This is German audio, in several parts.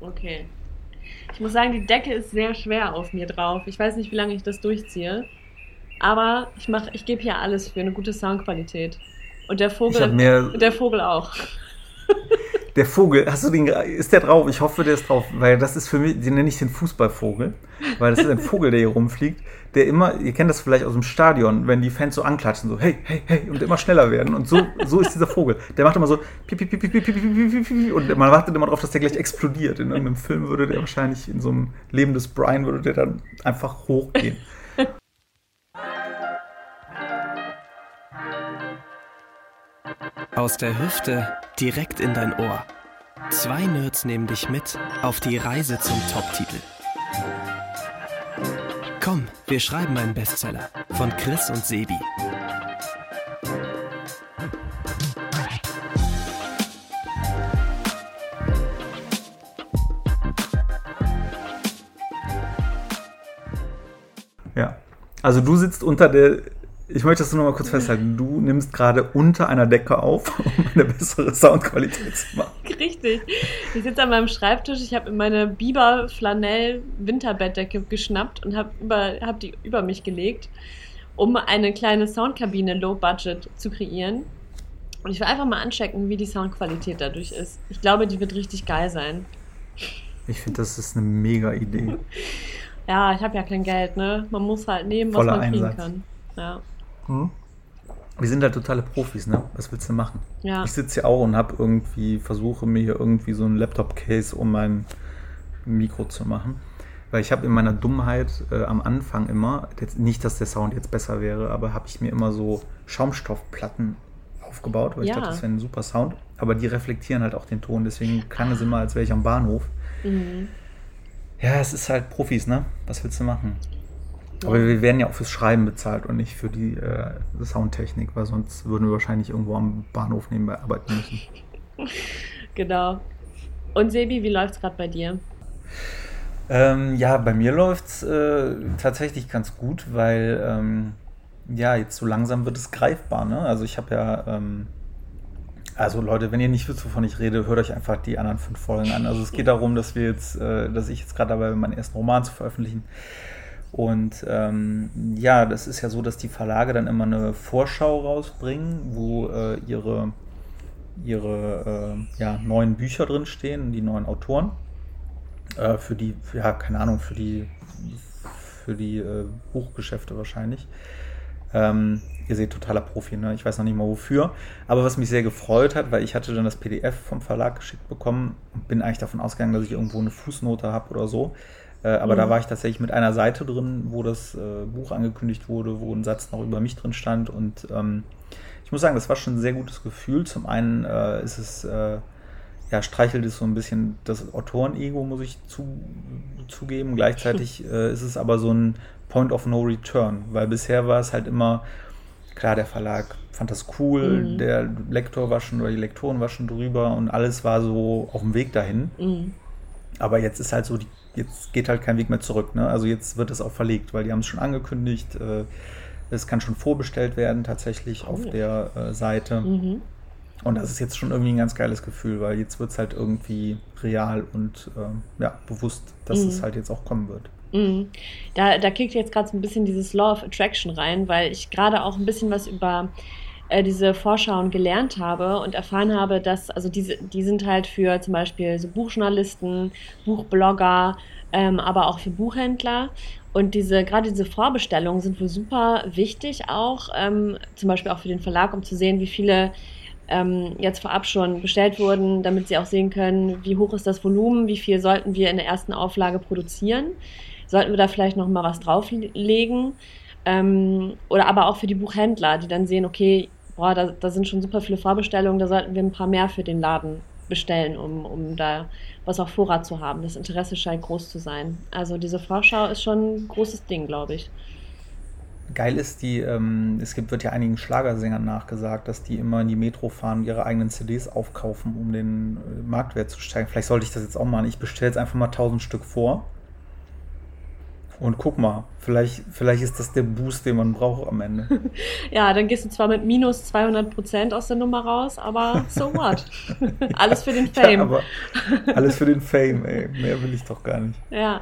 Okay. Ich muss sagen, die Decke ist sehr schwer auf mir drauf. Ich weiß nicht, wie lange ich das durchziehe. Aber ich mach, ich gebe hier alles für eine gute Soundqualität. Und der Vogel, der Vogel auch. Der Vogel, hast du den, ist der drauf? Ich hoffe, der ist drauf, weil das ist für mich, den nenne ich den Fußballvogel, weil das ist ein Vogel, der hier rumfliegt, der immer, ihr kennt das vielleicht aus dem Stadion, wenn die Fans so anklatschen, so hey, hey, hey und immer schneller werden und so, so ist dieser Vogel. Der macht immer so piep, piep, piep, piep, piep, piep, piep, und man wartet immer darauf, dass der gleich explodiert. In irgendeinem Film würde der wahrscheinlich, in so einem Leben des Brian würde der dann einfach hochgehen. Aus der Hüfte direkt in dein Ohr. Zwei Nerds nehmen dich mit auf die Reise zum Top-Titel. Komm, wir schreiben einen Bestseller von Chris und Sebi. Ja. Also du sitzt unter der ich möchte das nur noch mal kurz festhalten. Du nimmst gerade unter einer Decke auf, um eine bessere Soundqualität zu machen. Richtig. Ich sitze an meinem Schreibtisch. Ich habe meine Biber-Flanell-Winterbettdecke geschnappt und habe hab die über mich gelegt, um eine kleine Soundkabine Low Budget zu kreieren. Und ich will einfach mal anchecken, wie die Soundqualität dadurch ist. Ich glaube, die wird richtig geil sein. Ich finde, das ist eine mega Idee. Ja, ich habe ja kein Geld, ne? Man muss halt nehmen, was Voller man kriegen Einsatz. kann. Ja. Hm? Wir sind halt totale Profis, ne? Was willst du machen? Ja. Ich sitze hier auch und habe irgendwie, versuche mir hier irgendwie so ein Laptop-Case um mein Mikro zu machen. Weil ich habe in meiner Dummheit äh, am Anfang immer, jetzt nicht, dass der Sound jetzt besser wäre, aber habe ich mir immer so Schaumstoffplatten aufgebaut, weil Ja. ich dachte, das wäre ein super Sound. Aber die reflektieren halt auch den Ton, deswegen klang es immer, als wäre ich am Bahnhof. Mhm. Ja, es ist halt Profis, ne? Was willst du machen? Aber wir werden ja auch fürs Schreiben bezahlt und nicht für die äh, Soundtechnik, weil sonst würden wir wahrscheinlich irgendwo am Bahnhof nebenbei arbeiten müssen. Genau. Und Sebi, wie läuft's gerade bei dir? Ähm, ja, bei mir läuft's äh, tatsächlich ganz gut, weil ähm, ja, jetzt so langsam wird es greifbar. Ne? Also ich habe ja, ähm, also Leute, wenn ihr nicht wisst, wovon ich rede, hört euch einfach die anderen fünf Folgen an. Also es geht darum, dass wir jetzt, äh, dass ich jetzt gerade dabei bin, meinen ersten Roman zu veröffentlichen. Und ähm, ja, das ist ja so, dass die Verlage dann immer eine Vorschau rausbringen, wo äh, ihre, ihre äh, ja, neuen Bücher drinstehen, die neuen Autoren. Äh, für die, ja, keine Ahnung, für die, für die äh, Buchgeschäfte wahrscheinlich. Ähm, ihr seht, totaler Profi, ne? Ich weiß noch nicht mal wofür. Aber was mich sehr gefreut hat, weil ich hatte dann das PDF vom Verlag geschickt bekommen und bin eigentlich davon ausgegangen, dass ich irgendwo eine Fußnote habe oder so. Äh, aber Mhm. da war ich tatsächlich mit einer Seite drin, wo das äh, Buch angekündigt wurde, wo ein Satz noch über mich drin stand. Und ähm, ich muss sagen, das war schon ein sehr gutes Gefühl. Zum einen äh, ist es, äh, ja, streichelt es so ein bisschen das Autorenego, muss ich zu, zugeben. Gleichzeitig äh, ist es aber so ein Point of No Return, weil bisher war es halt immer, klar, der Verlag fand das cool, Mhm. der Lektor war schon oder die Lektoren war schon drüber und alles war so auf dem Weg dahin. Mhm. Aber jetzt ist halt so, die, jetzt geht halt kein Weg mehr zurück. Ne? Also jetzt wird es auch verlegt, weil die haben es schon angekündigt. Äh, es kann schon vorbestellt werden tatsächlich auf Oh. der äh, Seite. Mhm. Und das ist jetzt schon irgendwie ein ganz geiles Gefühl, weil jetzt wird es halt irgendwie real und ähm, ja, bewusst, dass Mhm. es halt jetzt auch kommen wird. Mhm. Da, da kickt jetzt gerade so ein bisschen dieses Law of Attraction rein, weil ich gerade auch ein bisschen was über äh, diese Vorschauen gelernt habe und erfahren habe, dass, also diese, die sind halt für zum Beispiel so Buchjournalisten, Buchblogger, ähm, aber auch für Buchhändler. Und diese, gerade diese Vorbestellungen sind wohl super wichtig auch, ähm, zum Beispiel auch für den Verlag, um zu sehen, wie viele ähm, jetzt vorab schon bestellt wurden, damit sie auch sehen können, wie hoch ist das Volumen, wie viel sollten wir in der ersten Auflage produzieren. Sollten wir da vielleicht noch mal was drauflegen? Ähm, oder aber auch für die Buchhändler, die dann sehen, okay, boah, da, da sind schon super viele Vorbestellungen, da sollten wir ein paar mehr für den Laden bestellen, um, um da was auf Vorrat zu haben. Das Interesse scheint groß zu sein. Also diese Vorschau ist schon ein großes Ding, glaube ich. Geil ist die, ähm, es gibt, wird ja einigen Schlagersängern nachgesagt, dass die immer in die Metro fahren, ihre eigenen CDs aufkaufen, um den äh, Marktwert zu steigen. Vielleicht sollte ich das jetzt auch machen. Ich bestelle jetzt einfach mal 1000 Stück vor Und guck mal, vielleicht, vielleicht ist das der Boost, den man braucht am Ende. ja, dann gehst du zwar mit minus 200 Prozent aus der Nummer raus, aber so what? alles für den Fame. Ja, aber alles für den Fame, ey. Mehr will ich doch gar nicht. Ja.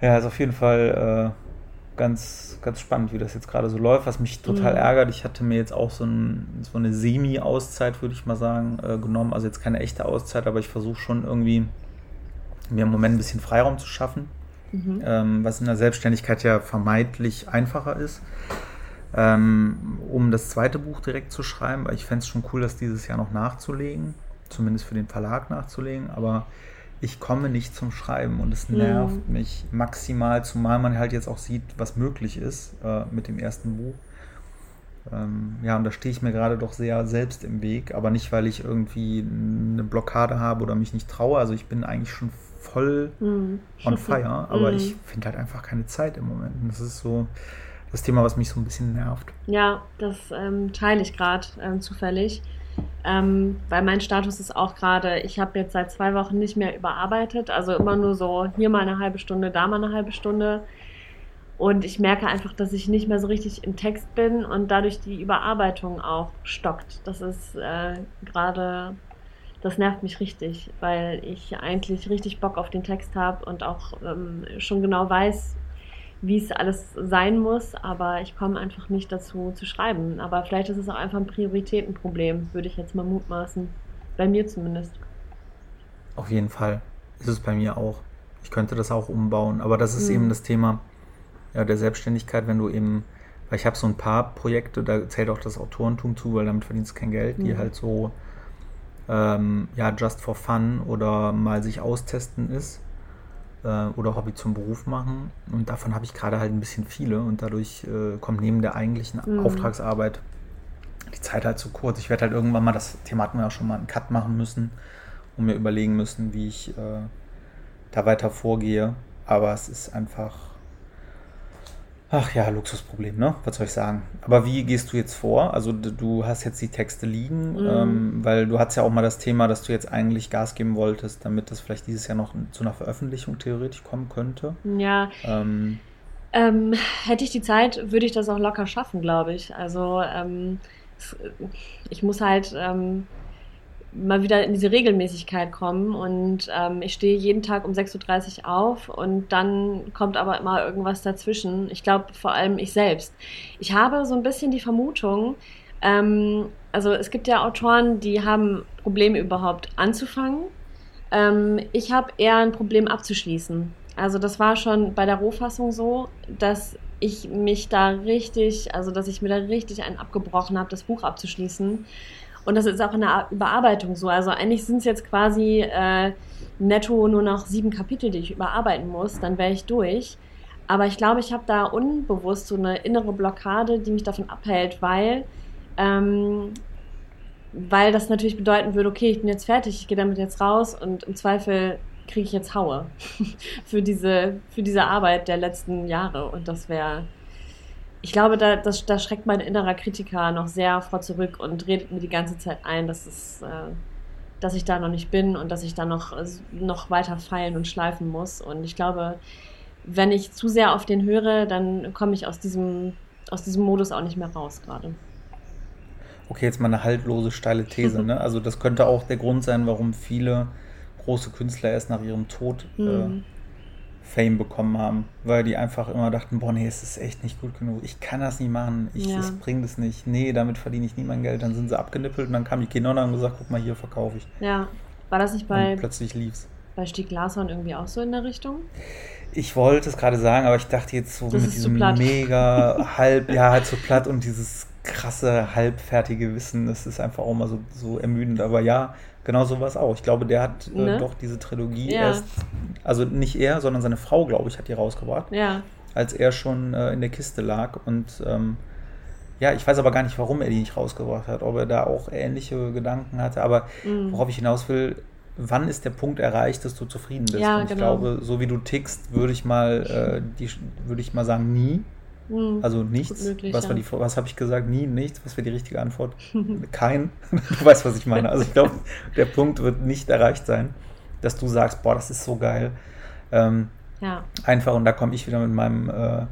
Ja, ist auf jeden Fall äh, ganz, ganz spannend, wie das jetzt gerade so läuft. Was mich total mhm. ärgert, ich hatte mir jetzt auch so, ein, so eine Semi-Auszeit, würde ich mal sagen, äh, genommen. Also jetzt keine echte Auszeit, aber ich versuche schon irgendwie mir im Moment ein bisschen Freiraum zu schaffen mhm. ähm, was in der Selbstständigkeit ja vermeintlich einfacher ist, ähm, um das zweite Buch direkt zu schreiben. Weil ich fände es schon cool, das dieses Jahr noch nachzulegen, zumindest für den Verlag nachzulegen, aber ich komme nicht zum Schreiben und es nervt mhm. mich maximal, zumal man halt jetzt auch sieht, was möglich ist äh, mit dem ersten Buch. Ähm, ja, und da stehe ich mir gerade doch sehr selbst im Weg, aber nicht, weil ich irgendwie eine Blockade habe oder mich nicht traue. Also ich bin eigentlich schon voll mhm. on fire, aber mhm. ich finde halt einfach keine Zeit im Moment. Und das ist so das Thema, was mich so ein bisschen nervt. Ja, das ähm, teile ich gerade ähm, zufällig. Ähm, weil mein Status ist auch gerade, ich habe jetzt seit zwei Wochen nicht mehr überarbeitet, also immer nur so hier mal eine halbe Stunde, da mal eine halbe Stunde. Und ich merke einfach, dass ich nicht mehr so richtig im Text bin und dadurch die Überarbeitung auch stockt. Das ist äh, gerade das nervt mich richtig, weil ich eigentlich richtig Bock auf den Text habe und auch ähm, schon genau weiß, wie es alles sein muss, aber ich komme einfach nicht dazu zu schreiben. Aber vielleicht ist es auch einfach ein Prioritätenproblem, würde ich jetzt mal mutmaßen. Bei mir zumindest. Auf jeden Fall ist es bei mir auch. Ich könnte das auch umbauen, aber das ist mhm. eben das Thema ja, der Selbstständigkeit, wenn du eben, weil ich habe so ein paar Projekte, da zählt auch das Autorentum zu, weil damit verdienst du kein Geld, die mhm. halt so ähm, ja, just for fun oder mal sich austesten ist äh, oder Hobby zum Beruf machen. Und davon habe ich gerade halt ein bisschen viele und dadurch äh, kommt neben der eigentlichen mhm. Auftragsarbeit die Zeit halt zu kurz. Ich werde halt irgendwann mal, das Thema hatten wir ja schon mal, einen Cut machen müssen und mir überlegen müssen, wie ich äh, da weiter vorgehe. Aber es ist einfach Ach ja, Luxusproblem, ne? Was soll ich sagen? Aber wie gehst du jetzt vor? Also du hast jetzt die Texte liegen, mhm. ähm, weil du hattest ja auch mal das Thema, dass du jetzt eigentlich Gas geben wolltest, damit das vielleicht dieses Jahr noch zu einer Veröffentlichung theoretisch kommen könnte. Ja. Ähm, ähm, hätte ich die Zeit, würde ich das auch locker schaffen, glaube ich. Also ähm, ich muss halt ähm, mal wieder in diese Regelmäßigkeit kommen. Und ähm, ich stehe jeden Tag um 6.30 Uhr auf und dann kommt aber immer irgendwas dazwischen. Ich glaube vor allem ich selbst. Ich habe so ein bisschen die Vermutung, ähm, also es gibt ja Autoren, die haben Probleme überhaupt anzufangen. Ähm, ich habe eher ein Problem abzuschließen. Also das war schon bei der Rohfassung so, dass ich mich da richtig, also dass ich mir da richtig einen abgebrochen habe, das Buch abzuschließen und das ist auch in der Überarbeitung so. Also eigentlich sind es jetzt quasi äh, netto nur noch sieben Kapitel, die ich überarbeiten muss. Dann wäre ich durch. Aber ich glaube, ich habe da unbewusst so eine innere Blockade, die mich davon abhält, weil, ähm, weil das natürlich bedeuten würde, okay, ich bin jetzt fertig, ich gehe damit jetzt raus und im Zweifel kriege ich jetzt Haue für diese, für diese Arbeit der letzten Jahre. Und das wäre ich glaube, da, das, da schreckt mein innerer Kritiker noch sehr vor zurück und redet mir die ganze Zeit ein, dass, es, äh, dass ich da noch nicht bin und dass ich da noch, noch weiter feilen und schleifen muss. Und ich glaube, wenn ich zu sehr auf den höre, dann komme ich aus diesem, aus diesem Modus auch nicht mehr raus gerade. Okay, jetzt mal eine haltlose, steile These. ne? Also das könnte auch der Grund sein, warum viele große Künstler erst nach ihrem Tod äh, mhm. Fame bekommen haben, weil die einfach immer dachten, boah, nee, es ist echt nicht gut genug, ich kann das nicht machen, ich ja. bringe das nicht, nee, damit verdiene ich nie mein Geld, dann sind sie abgenippelt und dann kam die Kinder und haben gesagt, guck mal, hier verkaufe ich. Ja, war das nicht bei... Und plötzlich lief's. Bei Stieg Larsson irgendwie auch so in der Richtung? Ich wollte es gerade sagen, aber ich dachte jetzt so das mit diesem mega halb, ja, halt so platt und dieses krasse, halbfertige Wissen, das ist einfach auch mal so, so ermüdend, aber ja, Genau so war es auch. Ich glaube, der hat äh, ne? doch diese Trilogie ja. erst, also nicht er, sondern seine Frau, glaube ich, hat die rausgebracht. Ja. Als er schon äh, in der Kiste lag. Und ähm, ja, ich weiß aber gar nicht, warum er die nicht rausgebracht hat. Ob er da auch ähnliche Gedanken hatte. Aber mhm. worauf ich hinaus will, wann ist der Punkt erreicht, dass du zufrieden bist? Ja, Und ich genau. glaube, so wie du tickst, würde ich mal, äh, die, würde ich mal sagen, nie. Mhm. Also nichts. Möglich, was, ja. was habe ich gesagt? Nie, nichts. Was wäre die richtige Antwort? Kein. du weißt, was ich meine. Also ich glaube, der Punkt wird nicht erreicht sein, dass du sagst, boah, das ist so geil. Ähm, Ja. Einfach, und da komme ich wieder mit meinem, äh,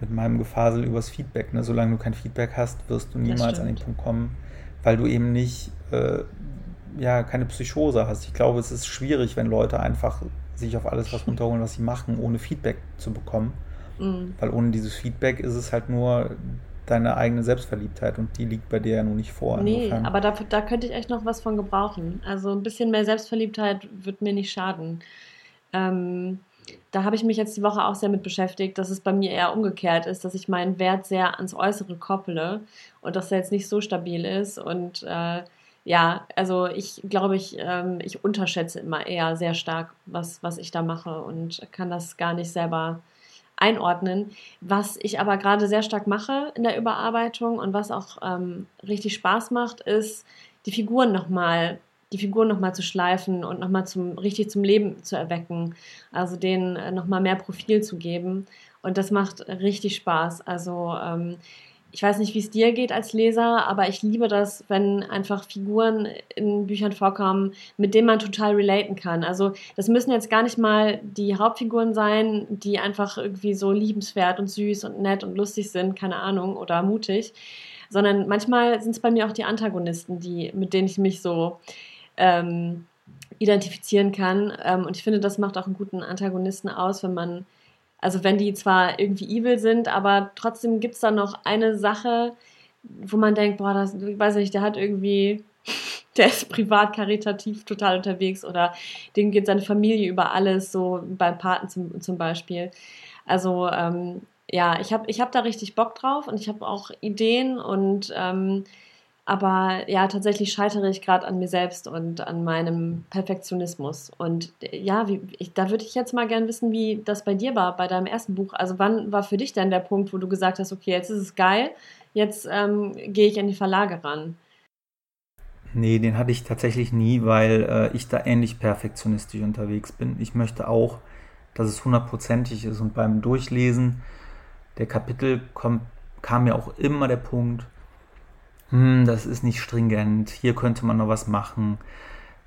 mit meinem Gefasel übers Feedback. Ne? Solange du kein Feedback hast, wirst du niemals an den Punkt kommen, weil du eben nicht, äh, ja, keine Psychose hast. Ich glaube, es ist schwierig, wenn Leute einfach sich auf alles was runterholen, was sie machen, ohne Feedback zu bekommen. Mhm. Weil ohne dieses Feedback ist es halt nur deine eigene Selbstverliebtheit und die liegt bei dir ja nun nicht vor. Nee, insofern. aber da, da könnte ich echt noch was von gebrauchen. Also ein bisschen mehr Selbstverliebtheit wird mir nicht schaden. Ähm, da habe ich mich jetzt die Woche auch sehr mit beschäftigt, dass es bei mir eher umgekehrt ist, dass ich meinen Wert sehr ans Äußere kopple und dass er jetzt nicht so stabil ist. Und äh, ja, also ich glaube, ich, ähm, ich unterschätze immer eher sehr stark, was, was ich da mache und kann das gar nicht selber einordnen. Was ich aber gerade sehr stark mache in der Überarbeitung und was auch ähm, richtig Spaß macht, ist, die Figuren nochmal die Figuren nochmal zu schleifen und nochmal zum, richtig zum Leben zu erwecken. Also denen äh, nochmal mehr Profil zu geben. Und das macht richtig Spaß. Also ähm, ich weiß nicht, wie es dir geht als Leser, aber ich liebe das, wenn einfach Figuren in Büchern vorkommen, mit denen man total relaten kann. Also das müssen jetzt gar nicht mal die Hauptfiguren sein, die einfach irgendwie so liebenswert und süß und nett und lustig sind, keine Ahnung, oder mutig, sondern manchmal sind es bei mir auch die Antagonisten, die, mit denen ich mich so ähm, identifizieren kann. Ähm, und ich finde, das macht auch einen guten Antagonisten aus, wenn man also wenn die zwar irgendwie evil sind, aber trotzdem gibt es da noch eine Sache, wo man denkt, boah, das, ich weiß nicht, der hat irgendwie, der ist privat karitativ total unterwegs oder dem geht seine Familie über alles, so beim Paten zum, zum Beispiel. Also ähm, ja, ich habe ich hab da richtig Bock drauf und ich habe auch Ideen und ähm, aber ja, tatsächlich scheitere ich gerade an mir selbst und an meinem Perfektionismus. Und ja, wie, ich, da würde ich jetzt mal gern wissen, wie das bei dir war, bei deinem ersten Buch. Also wann war für dich denn der Punkt, wo du gesagt hast, okay, jetzt ist es geil, jetzt ähm, gehe ich an die Verlage ran? Nee, den hatte ich tatsächlich nie, weil äh, ich da ähnlich perfektionistisch unterwegs bin. Ich möchte auch, dass es hundertprozentig ist. Und beim Durchlesen der Kapitel kommt, kam mir auch immer der Punkt, hm, das ist nicht stringent, hier könnte man noch was machen.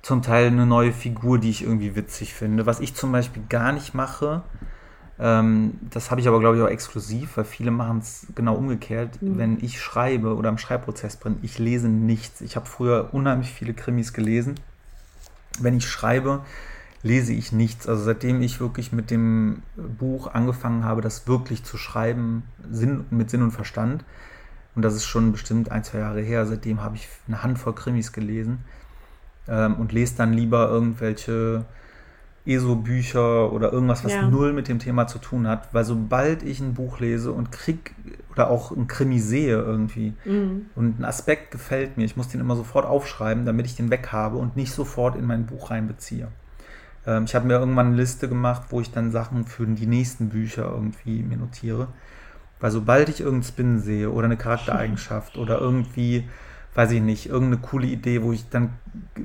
Zum Teil eine neue Figur, die ich irgendwie witzig finde. Was ich zum Beispiel gar nicht mache, ähm, das habe ich aber, glaube ich, auch exklusiv, weil viele machen es genau umgekehrt. Mhm. Wenn ich schreibe oder im Schreibprozess bin, ich lese nichts. Ich habe früher unheimlich viele Krimis gelesen. Wenn ich schreibe, lese ich nichts. Also seitdem ich wirklich mit dem Buch angefangen habe, das wirklich zu schreiben, Sinn, mit Sinn und Verstand, und das ist schon bestimmt ein, zwei Jahre her. Seitdem habe ich eine Handvoll Krimis gelesen ähm, und lese dann lieber irgendwelche ESO-Bücher oder irgendwas, was ja. null mit dem Thema zu tun hat. Weil sobald ich ein Buch lese und krieg oder auch ein Krimi sehe irgendwie mhm. und ein Aspekt gefällt mir, ich muss den immer sofort aufschreiben, damit ich den weg habe und nicht sofort in mein Buch reinbeziehe. Ähm, ich habe mir irgendwann eine Liste gemacht, wo ich dann Sachen für die nächsten Bücher irgendwie mir notiere. Weil sobald ich irgendeinen Spin sehe oder eine Charaktereigenschaft oder irgendwie, weiß ich nicht, irgendeine coole Idee, wo ich dann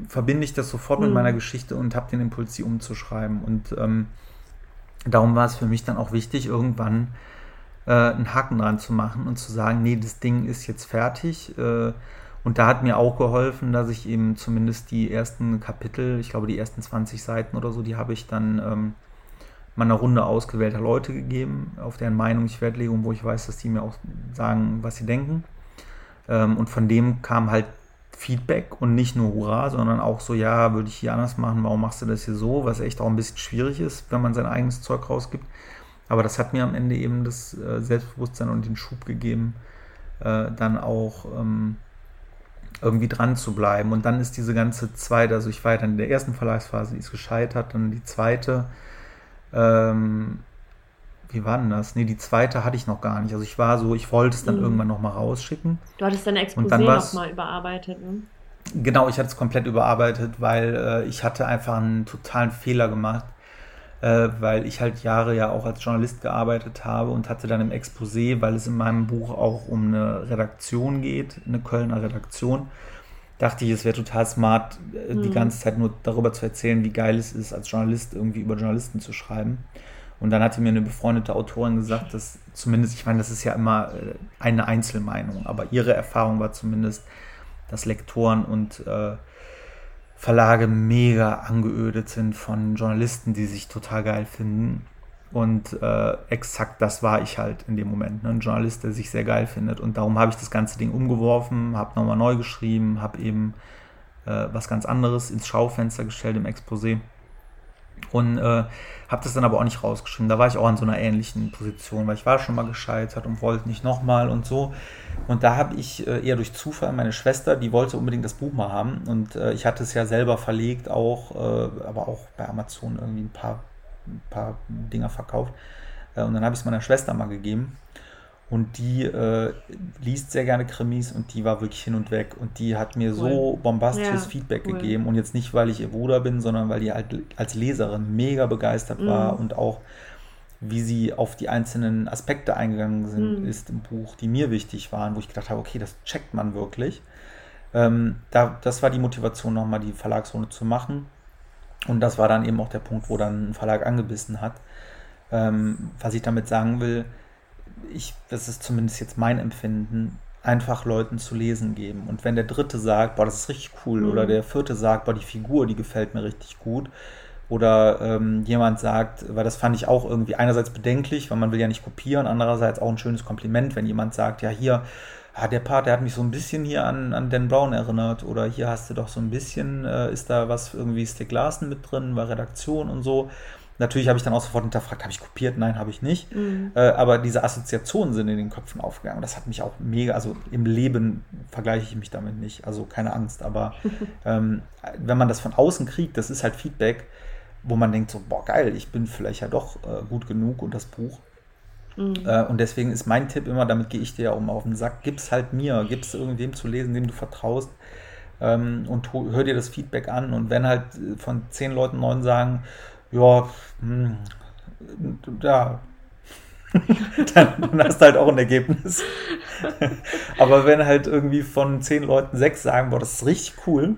verbinde ich das sofort mhm. mit meiner Geschichte und habe den Impuls, sie umzuschreiben. Und ähm, darum war es für mich dann auch wichtig, irgendwann äh, einen Haken dran zu machen und zu sagen, nee, das Ding ist jetzt fertig. Äh, und da hat mir auch geholfen, dass ich eben zumindest die ersten Kapitel, ich glaube die ersten 20 Seiten oder so, die habe ich dann ähm, mal eine Runde ausgewählter Leute gegeben, auf deren Meinung ich Wert lege und wo ich weiß, dass die mir auch sagen, was sie denken. Ähm, und von dem kam halt Feedback und nicht nur Hurra, sondern auch so, ja, würde ich hier anders machen, warum machst du das hier so, was echt auch ein bisschen schwierig ist, wenn man sein eigenes Zeug rausgibt. Aber das hat mir am Ende eben das äh, Selbstbewusstsein und den Schub gegeben, äh, dann auch ähm, irgendwie dran zu bleiben. Und dann ist diese ganze zweite, also ich war ja dann in der ersten Verlagsphase, die ist gescheitert, dann die zweite, ähm, wie war denn das? Nee, die zweite hatte ich noch gar nicht. Also ich war so, ich wollte es dann mhm. irgendwann nochmal rausschicken. Du hattest dein Exposé nochmal überarbeitet, ne? Genau, ich hatte es komplett überarbeitet, weil äh, ich hatte einfach einen totalen Fehler gemacht, äh, weil ich halt Jahre ja auch als Journalist gearbeitet habe und hatte dann im Exposé, weil es in meinem Buch auch um eine Redaktion geht, eine Kölner Redaktion, dachte ich, es wäre total smart, äh, die mhm. ganze Zeit nur darüber zu erzählen, wie geil es ist, als Journalist irgendwie über Journalisten zu schreiben. Und dann hatte mir eine befreundete Autorin gesagt, dass zumindest, ich meine, das ist ja immer äh, eine Einzelmeinung, aber ihre Erfahrung war zumindest, dass Lektoren und äh, Verlage mega angeödet sind von Journalisten, die sich total geil finden. Und äh, exakt das war ich halt in dem Moment. Ne? Ein Journalist, der sich sehr geil findet. Und darum habe ich das ganze Ding umgeworfen, habe nochmal neu geschrieben, habe eben äh, was ganz anderes ins Schaufenster gestellt im Exposé. Und äh, habe das dann aber auch nicht rausgeschrieben. Da war ich auch in so einer ähnlichen Position, weil ich war schon mal gescheitert und wollte nicht nochmal und so. Und da habe ich äh, eher durch Zufall meine Schwester, die wollte unbedingt das Buch mal haben. Und äh, ich hatte es ja selber verlegt, auch, äh, aber auch bei Amazon irgendwie ein paar, ein paar Dinger verkauft. Äh, und dann habe ich es meiner Schwester mal gegeben. Und die äh, liest sehr gerne Krimis und die war wirklich hin und weg. Und die hat mir cool. so bombastisches ja, Feedback cool. gegeben. Und jetzt nicht, weil ich ihr Bruder bin, sondern weil die halt als Leserin mega begeistert war mhm. und auch wie sie auf die einzelnen Aspekte eingegangen sind, mhm. ist im Buch, die mir wichtig waren, wo ich gedacht habe, okay, das checkt man wirklich. Ähm, da, das war die Motivation, nochmal die Verlagsrunde zu machen. Und das war dann eben auch der Punkt, wo dann ein Verlag angebissen hat. Ähm, was ich damit sagen will, ich, das ist zumindest jetzt mein Empfinden, einfach Leuten zu lesen geben. Und wenn der dritte sagt, boah, das ist richtig cool, mhm. oder der vierte sagt, boah, die Figur, die gefällt mir richtig gut, oder ähm, jemand sagt, weil das fand ich auch irgendwie einerseits bedenklich, weil man will ja nicht kopieren, andererseits auch ein schönes Kompliment, wenn jemand sagt, ja hier, ah, der Part, der hat mich so ein bisschen hier an, an Dan Brown erinnert, oder hier hast du doch so ein bisschen, äh, ist da was irgendwie Stick Larsen mit drin, war Redaktion und so. Natürlich habe ich dann auch sofort hinterfragt, habe ich kopiert? Nein, habe ich nicht. Mhm. Äh, aber diese Assoziationen sind in den Köpfen aufgegangen. Das hat mich auch mega, also im Leben vergleiche ich mich damit nicht, also keine Angst. Aber ähm, wenn man das von außen kriegt, das ist halt Feedback, wo man denkt so, boah, geil, ich bin vielleicht ja doch äh, gut genug und das Buch. Mhm. Äh, und deswegen ist mein Tipp immer, damit gehe ich dir ja auch mal auf den Sack, gib's halt mir, gib's irgendwem zu lesen, dem du vertraust. Ähm, und hör dir das Feedback an. Und wenn halt von zehn Leuten neun sagen, ja, hm, ja, dann, dann, hast du halt auch ein Ergebnis. Aber wenn halt irgendwie von zehn Leuten sechs sagen, boah, das ist richtig cool,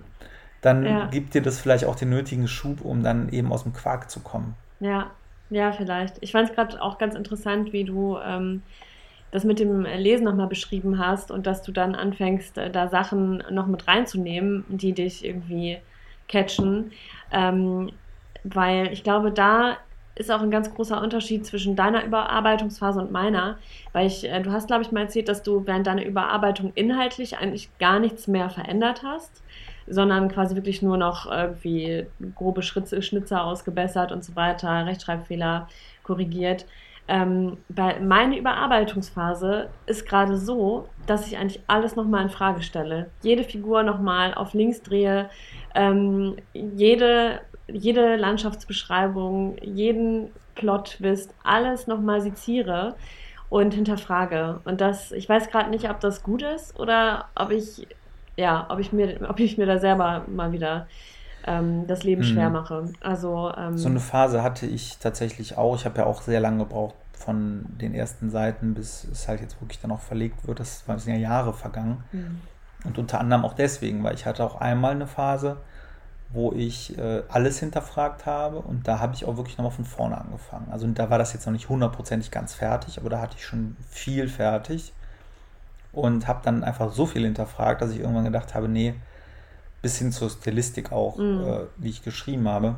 dann ja. gibt dir das vielleicht auch den nötigen Schub, um dann eben aus dem Quark zu kommen. Ja, ja, vielleicht. Ich fand es gerade auch ganz interessant, wie du ähm, das mit dem Lesen nochmal beschrieben hast und dass du dann anfängst, äh, da Sachen noch mit reinzunehmen, die dich irgendwie catchen. Ähm, weil ich glaube, da ist auch ein ganz großer Unterschied zwischen deiner Überarbeitungsphase und meiner, weil ich, äh, du hast, glaube ich, mal erzählt, dass du während deiner Überarbeitung inhaltlich eigentlich gar nichts mehr verändert hast, sondern quasi wirklich nur noch irgendwie grobe Schnitzer ausgebessert und so weiter, Rechtschreibfehler korrigiert. Ähm, bei meine Überarbeitungsphase ist gerade so, dass ich eigentlich alles nochmal in Frage stelle. Jede Figur nochmal auf links drehe, ähm, jede jede Landschaftsbeschreibung, jeden Plot-Twist, alles nochmal seziere und hinterfrage. Und das, ich weiß gerade nicht, ob das gut ist oder ob ich, ja, ob ich mir, ob ich mir da selber mal wieder ähm, das Leben schwer mhm. mache. Also ähm, so eine Phase hatte ich tatsächlich auch. Ich habe ja auch sehr lange gebraucht von den ersten Seiten, bis es halt jetzt wirklich dann auch verlegt wird. Das sind ja Jahre vergangen. Mhm. Und unter anderem auch deswegen, weil ich hatte auch einmal eine Phase, wo ich äh, alles hinterfragt habe und da habe ich auch wirklich nochmal von vorne angefangen. Also da war das jetzt noch nicht hundertprozentig ganz fertig, aber da hatte ich schon viel fertig und habe dann einfach so viel hinterfragt, dass ich irgendwann gedacht habe, nee, bis hin zur Stilistik auch, mhm. äh, wie ich geschrieben habe,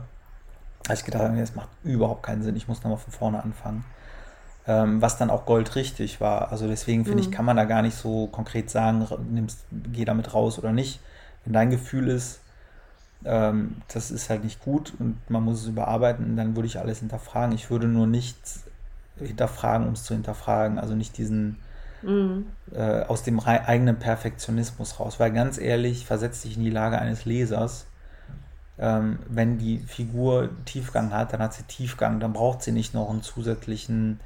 habe ich gedacht, nee, das macht überhaupt keinen Sinn, ich muss nochmal von vorne anfangen. Ähm, was dann auch goldrichtig war. Also deswegen finde mhm. ich, kann man da gar nicht so konkret sagen, nimmst, geh damit raus oder nicht. Wenn dein Gefühl ist, ähm, das ist halt nicht gut und man muss es überarbeiten, dann würde ich alles hinterfragen. Ich würde nur nichts hinterfragen, um es zu hinterfragen. Also nicht diesen mhm. äh, aus dem eigenen Perfektionismus raus. Weil ganz ehrlich, versetzt dich in die Lage eines Lesers. Ähm, wenn die Figur Tiefgang hat, dann hat sie Tiefgang, dann braucht sie nicht noch einen zusätzlichen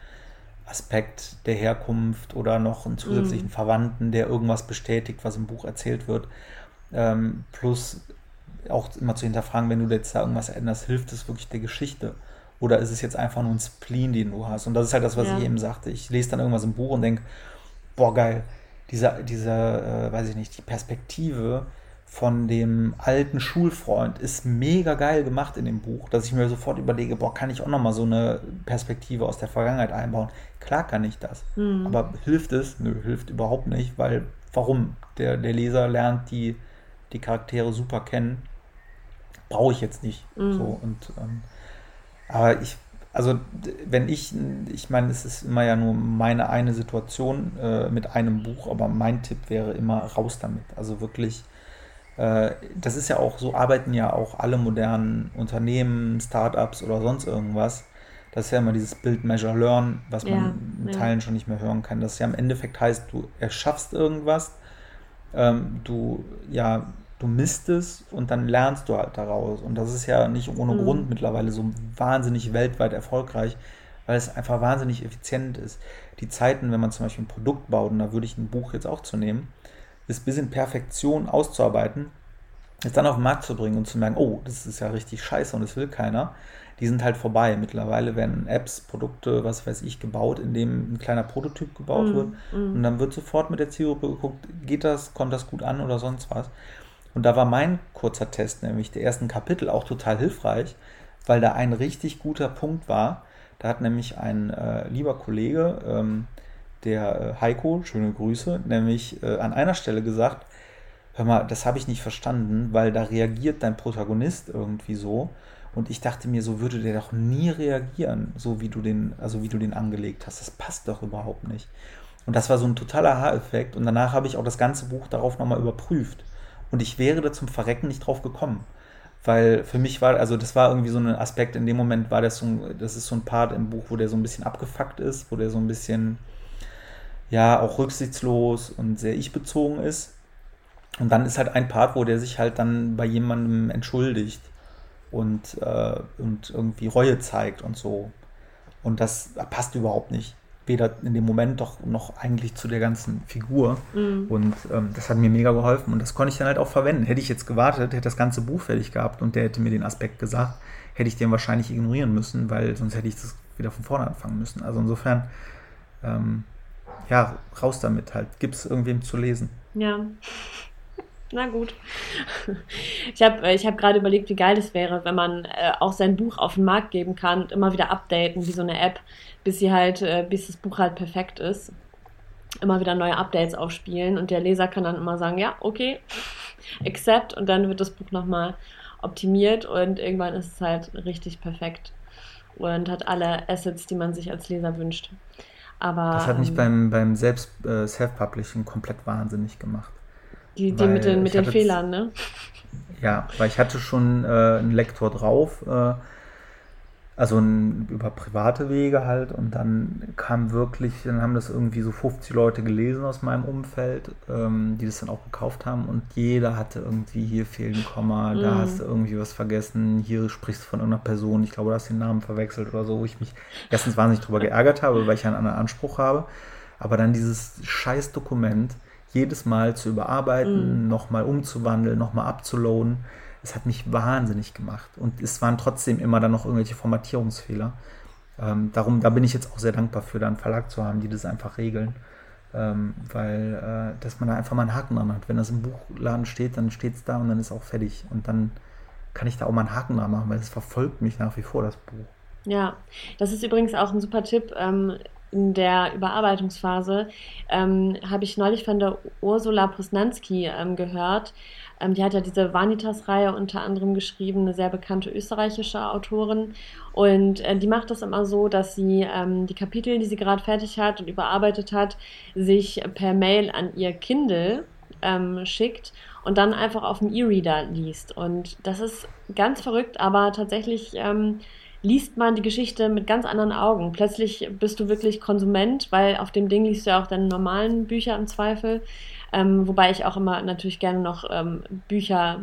Aspekt der Herkunft oder noch einen zusätzlichen mhm. Verwandten, der irgendwas bestätigt, was im Buch erzählt wird. Ähm, plus auch immer zu hinterfragen, wenn du jetzt da irgendwas änderst, hilft es wirklich der Geschichte? Oder ist es jetzt einfach nur ein Spleen, den du hast? Und das ist halt das, was ja. ich eben sagte. Ich lese dann irgendwas im Buch und denke, boah, geil, diese, diese äh, weiß ich nicht, die Perspektive von dem alten Schulfreund ist mega geil gemacht in dem Buch, dass ich mir sofort überlege, boah, kann ich auch nochmal so eine Perspektive aus der Vergangenheit einbauen? Klar kann ich das. Mhm. Aber hilft es? Nö, hilft überhaupt nicht, weil warum? Der, der Leser lernt die, die Charaktere super kennen brauche ich jetzt nicht. Mhm. So, und, ähm, aber ich, also wenn ich, ich meine, es ist immer ja nur meine eine Situation äh, mit einem Buch, aber mein Tipp wäre immer raus damit. Also wirklich, äh, das ist ja auch, so arbeiten ja auch alle modernen Unternehmen, Startups oder sonst irgendwas. Das ist ja immer dieses Build, Measure, Learn, was man ja, in Teilen ja. schon nicht mehr hören kann. Das ja im Endeffekt heißt, du erschaffst irgendwas, ähm, du ja du misst es und dann lernst du halt daraus. Und das ist ja nicht ohne mhm. Grund mittlerweile so wahnsinnig weltweit erfolgreich, weil es einfach wahnsinnig effizient ist. Die Zeiten, wenn man zum Beispiel ein Produkt baut, und da würde ich ein Buch jetzt auch zu nehmen, ist bis in Perfektion auszuarbeiten, es dann auf den Markt zu bringen und zu merken, oh, das ist ja richtig scheiße und das will keiner, die sind halt vorbei. Mittlerweile werden Apps, Produkte, was weiß ich, gebaut, in dem ein kleiner Prototyp gebaut mm, wird. Mm. Und dann wird sofort mit der Zielgruppe geguckt, geht das, kommt das gut an oder sonst was. Und da war mein kurzer Test, nämlich der ersten Kapitel, auch total hilfreich, weil da ein richtig guter Punkt war. Da hat nämlich ein äh, lieber Kollege, ähm, der äh, Heiko, schöne Grüße, nämlich äh, an einer Stelle gesagt, hör mal, das habe ich nicht verstanden, weil da reagiert dein Protagonist irgendwie so. Und ich dachte mir, so würde der doch nie reagieren, so wie du den, also wie du den angelegt hast. Das passt doch überhaupt nicht. Und das war so ein totaler Haareffekt. Und danach habe ich auch das ganze Buch darauf nochmal überprüft. Und ich wäre da zum Verrecken nicht drauf gekommen. Weil für mich war, also das war irgendwie so ein Aspekt, in dem Moment war das so, das ist so ein Part im Buch, wo der so ein bisschen abgefuckt ist, wo der so ein bisschen, ja, auch rücksichtslos und sehr ich-bezogen ist. Und dann ist halt ein Part, wo der sich halt dann bei jemandem entschuldigt und, äh, und irgendwie Reue zeigt und so. Und das passt überhaupt nicht weder in dem Moment doch noch eigentlich zu der ganzen Figur. Mhm. Und ähm, das hat mir mega geholfen und das konnte ich dann halt auch verwenden. Hätte ich jetzt gewartet, hätte das ganze Buch fertig gehabt und der hätte mir den Aspekt gesagt, hätte ich den wahrscheinlich ignorieren müssen, weil sonst hätte ich das wieder von vorne anfangen müssen. Also insofern, ähm, ja, raus damit halt. Gibt es irgendwem zu lesen. Ja. Na gut. Ich habe äh, ich hab gerade überlegt, wie geil das wäre, wenn man äh, auch sein Buch auf den Markt geben kann und immer wieder updaten, wie so eine App, bis sie halt, äh, bis das Buch halt perfekt ist. Immer wieder neue Updates aufspielen und der Leser kann dann immer sagen, ja, okay, accept und dann wird das Buch nochmal optimiert und irgendwann ist es halt richtig perfekt und hat alle Assets, die man sich als Leser wünscht. Aber, das hat mich ähm, beim, beim Selbst äh, Self-Publishing komplett wahnsinnig gemacht. Die, die mit den, mit den Fehlern, ne? Ja, weil ich hatte schon äh, einen Lektor drauf, äh, also ein, über private Wege halt und dann kam wirklich, dann haben das irgendwie so 50 Leute gelesen aus meinem Umfeld, ähm, die das dann auch gekauft haben und jeder hatte irgendwie, hier fehlt ein Komma, mm. da mhm. hast du irgendwie was vergessen, hier sprichst du von irgendeiner Person, ich glaube, du hast den Namen verwechselt oder so, wo ich mich erstens wahnsinnig drüber geärgert habe, weil ich einen anderen Anspruch habe, aber dann dieses scheiß Dokument, jedes Mal zu überarbeiten, mm. nochmal umzuwandeln, nochmal abzuloaden. Es hat mich wahnsinnig gemacht. Und es waren trotzdem immer dann noch irgendwelche Formatierungsfehler. Ähm, darum, da bin ich jetzt auch sehr dankbar für, da einen Verlag zu haben, die das einfach regeln. Ähm, weil, äh, dass man da einfach mal einen Haken dran hat. Wenn das im Buchladen steht, dann steht es da und dann ist auch fertig. Und dann kann ich da auch mal einen Haken dran machen, weil es verfolgt mich nach wie vor, das Buch. Ja, das ist übrigens auch ein super Tipp. Ähm, in der Überarbeitungsphase ähm, habe ich neulich von der Ursula Posnanski ähm, gehört. Ähm, die hat ja diese Vanitas-Reihe unter anderem geschrieben, eine sehr bekannte österreichische Autorin. Und äh, die macht das immer so, dass sie ähm, die Kapitel, die sie gerade fertig hat und überarbeitet hat, sich per Mail an ihr Kindle ähm, schickt und dann einfach auf dem E-Reader liest. Und das ist ganz verrückt, aber tatsächlich ähm, liest man die Geschichte mit ganz anderen Augen. Plötzlich bist du wirklich Konsument, weil auf dem Ding liest du ja auch deine normalen Bücher im Zweifel. Ähm, wobei ich auch immer natürlich gerne noch ähm, Bücher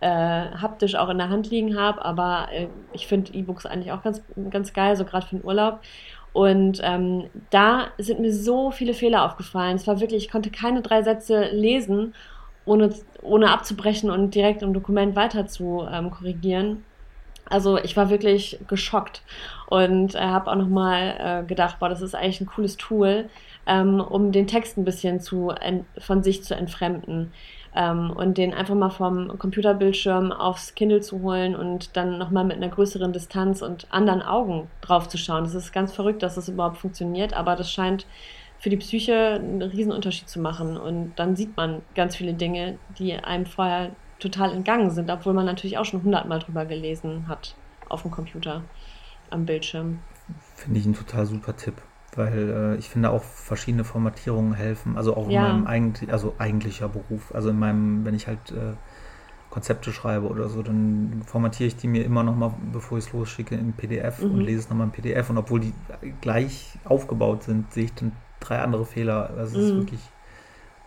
äh, haptisch auch in der Hand liegen habe, aber äh, ich finde E-Books eigentlich auch ganz, ganz geil, so gerade für den Urlaub. Und ähm, da sind mir so viele Fehler aufgefallen. Es war wirklich, ich konnte keine drei Sätze lesen, ohne, ohne abzubrechen und direkt im Dokument weiter zu ähm, korrigieren. Also ich war wirklich geschockt und äh, habe auch nochmal äh, gedacht, boah, das ist eigentlich ein cooles Tool, ähm, um den Text ein bisschen zu von sich zu entfremden ähm, und den einfach mal vom Computerbildschirm aufs Kindle zu holen und dann nochmal mit einer größeren Distanz und anderen Augen drauf zu schauen. Das ist ganz verrückt, dass das überhaupt funktioniert, aber das scheint für die Psyche einen riesen Unterschied zu machen und dann sieht man ganz viele Dinge, die einem vorher total entgangen sind, obwohl man natürlich auch schon hundertmal drüber gelesen hat auf dem Computer. am Bildschirm. Finde ich ein total super Tipp, weil äh, ich finde auch verschiedene Formatierungen helfen. Also auch Ja. in meinem eigentlich, also eigentlicher Beruf. Also in meinem, wenn ich halt äh, Konzepte schreibe oder so, dann formatiere ich die mir immer nochmal, bevor ich es losschicke, in PDF und Mhm. lese es nochmal in PDF. Und obwohl die gleich aufgebaut sind, sehe ich dann drei andere Fehler. Also es ist Mhm. wirklich,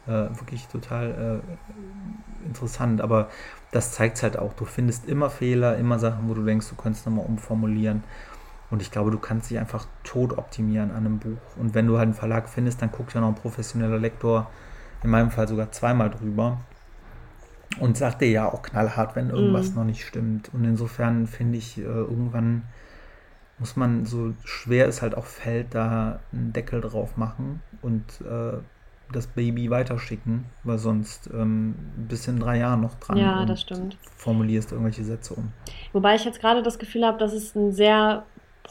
äh, wirklich total äh, interessant. Aber das zeigt es halt auch. Du findest immer Fehler, immer Sachen, wo du denkst, du könntest nochmal umformulieren. Und ich glaube, du kannst dich einfach tot optimieren an einem Buch. Und wenn du halt einen Verlag findest, dann guckt ja noch ein professioneller Lektor, in meinem Fall sogar zweimal drüber. Und sagt dir ja auch knallhart, wenn irgendwas Mhm. noch nicht stimmt. Und insofern finde ich, äh, irgendwann muss man, so schwer es halt auch fällt, da einen Deckel drauf machen und äh, das Baby weiterschicken, weil sonst ähm, bist du in drei Jahren noch dran Ja, das stimmt. formulierst irgendwelche Sätze um. Wobei ich jetzt gerade das Gefühl habe, dass es ein sehr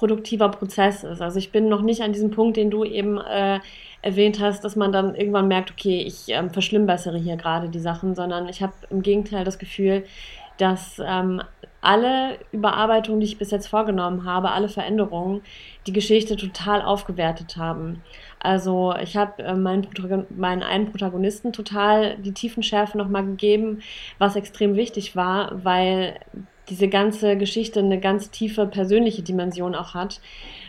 produktiver Prozess ist. Also ich bin noch nicht an diesem Punkt, den du eben äh, erwähnt hast, dass man dann irgendwann merkt, okay, ich ähm, verschlimmbessere hier gerade die Sachen, sondern ich habe im Gegenteil das Gefühl, dass ähm, alle Überarbeitungen, die ich bis jetzt vorgenommen habe, alle Veränderungen, die Geschichte total aufgewertet haben. Also ich habe äh, meinen, meinen einen Protagonisten total die Tiefenschärfe nochmal gegeben, was extrem wichtig war, weil diese ganze Geschichte eine ganz tiefe persönliche Dimension auch hat.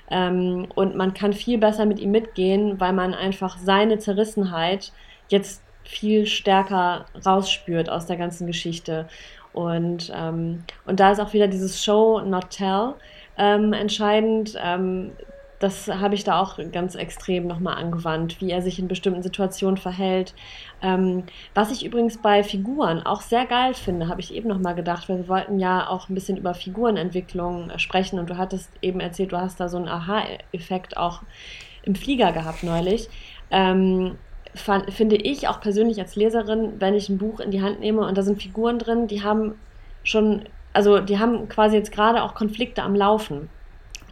Ähm, und man kann viel besser mit ihm mitgehen, weil man einfach seine Zerrissenheit jetzt viel stärker rausspürt aus der ganzen Geschichte. Und, ähm, und da ist auch wieder dieses Show, not tell ähm, entscheidend. Das habe ich da auch ganz extrem nochmal angewandt, wie er sich in bestimmten Situationen verhält. Ähm, was ich übrigens bei Figuren auch sehr geil finde, habe ich eben nochmal gedacht, weil wir wollten ja auch ein bisschen über Figurenentwicklung sprechen und du hattest eben erzählt, du hast da so einen Aha-Effekt auch im Flieger gehabt neulich. Ähm, fand, finde ich auch persönlich als Leserin, wenn ich ein Buch in die Hand nehme und da sind Figuren drin, die haben schon, also die haben quasi jetzt gerade auch Konflikte am Laufen.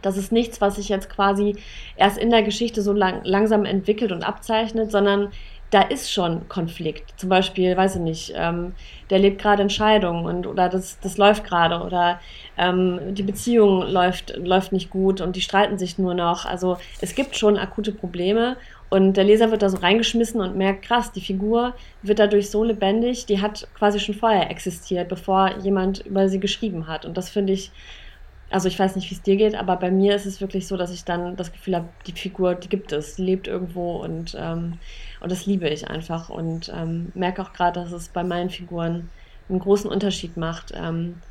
Das ist nichts, was sich jetzt quasi erst in der Geschichte so lang, langsam entwickelt und abzeichnet, sondern da ist schon Konflikt. Zum Beispiel, weiß ich nicht, ähm, der lebt gerade in Scheidung und oder das, das läuft gerade oder ähm, die Beziehung läuft, läuft nicht gut und die streiten sich nur noch. Also es gibt schon akute Probleme und der Leser wird da so reingeschmissen und merkt, krass, die Figur wird dadurch so lebendig, die hat quasi schon vorher existiert, bevor jemand über sie geschrieben hat. Und das finde ich, also ich weiß nicht, wie es dir geht, aber bei mir ist es wirklich so, dass ich dann das Gefühl habe, die Figur, die gibt es, die lebt irgendwo und, ähm, und das liebe ich einfach und ähm, merke auch gerade, dass es bei meinen Figuren einen großen Unterschied macht, ähm,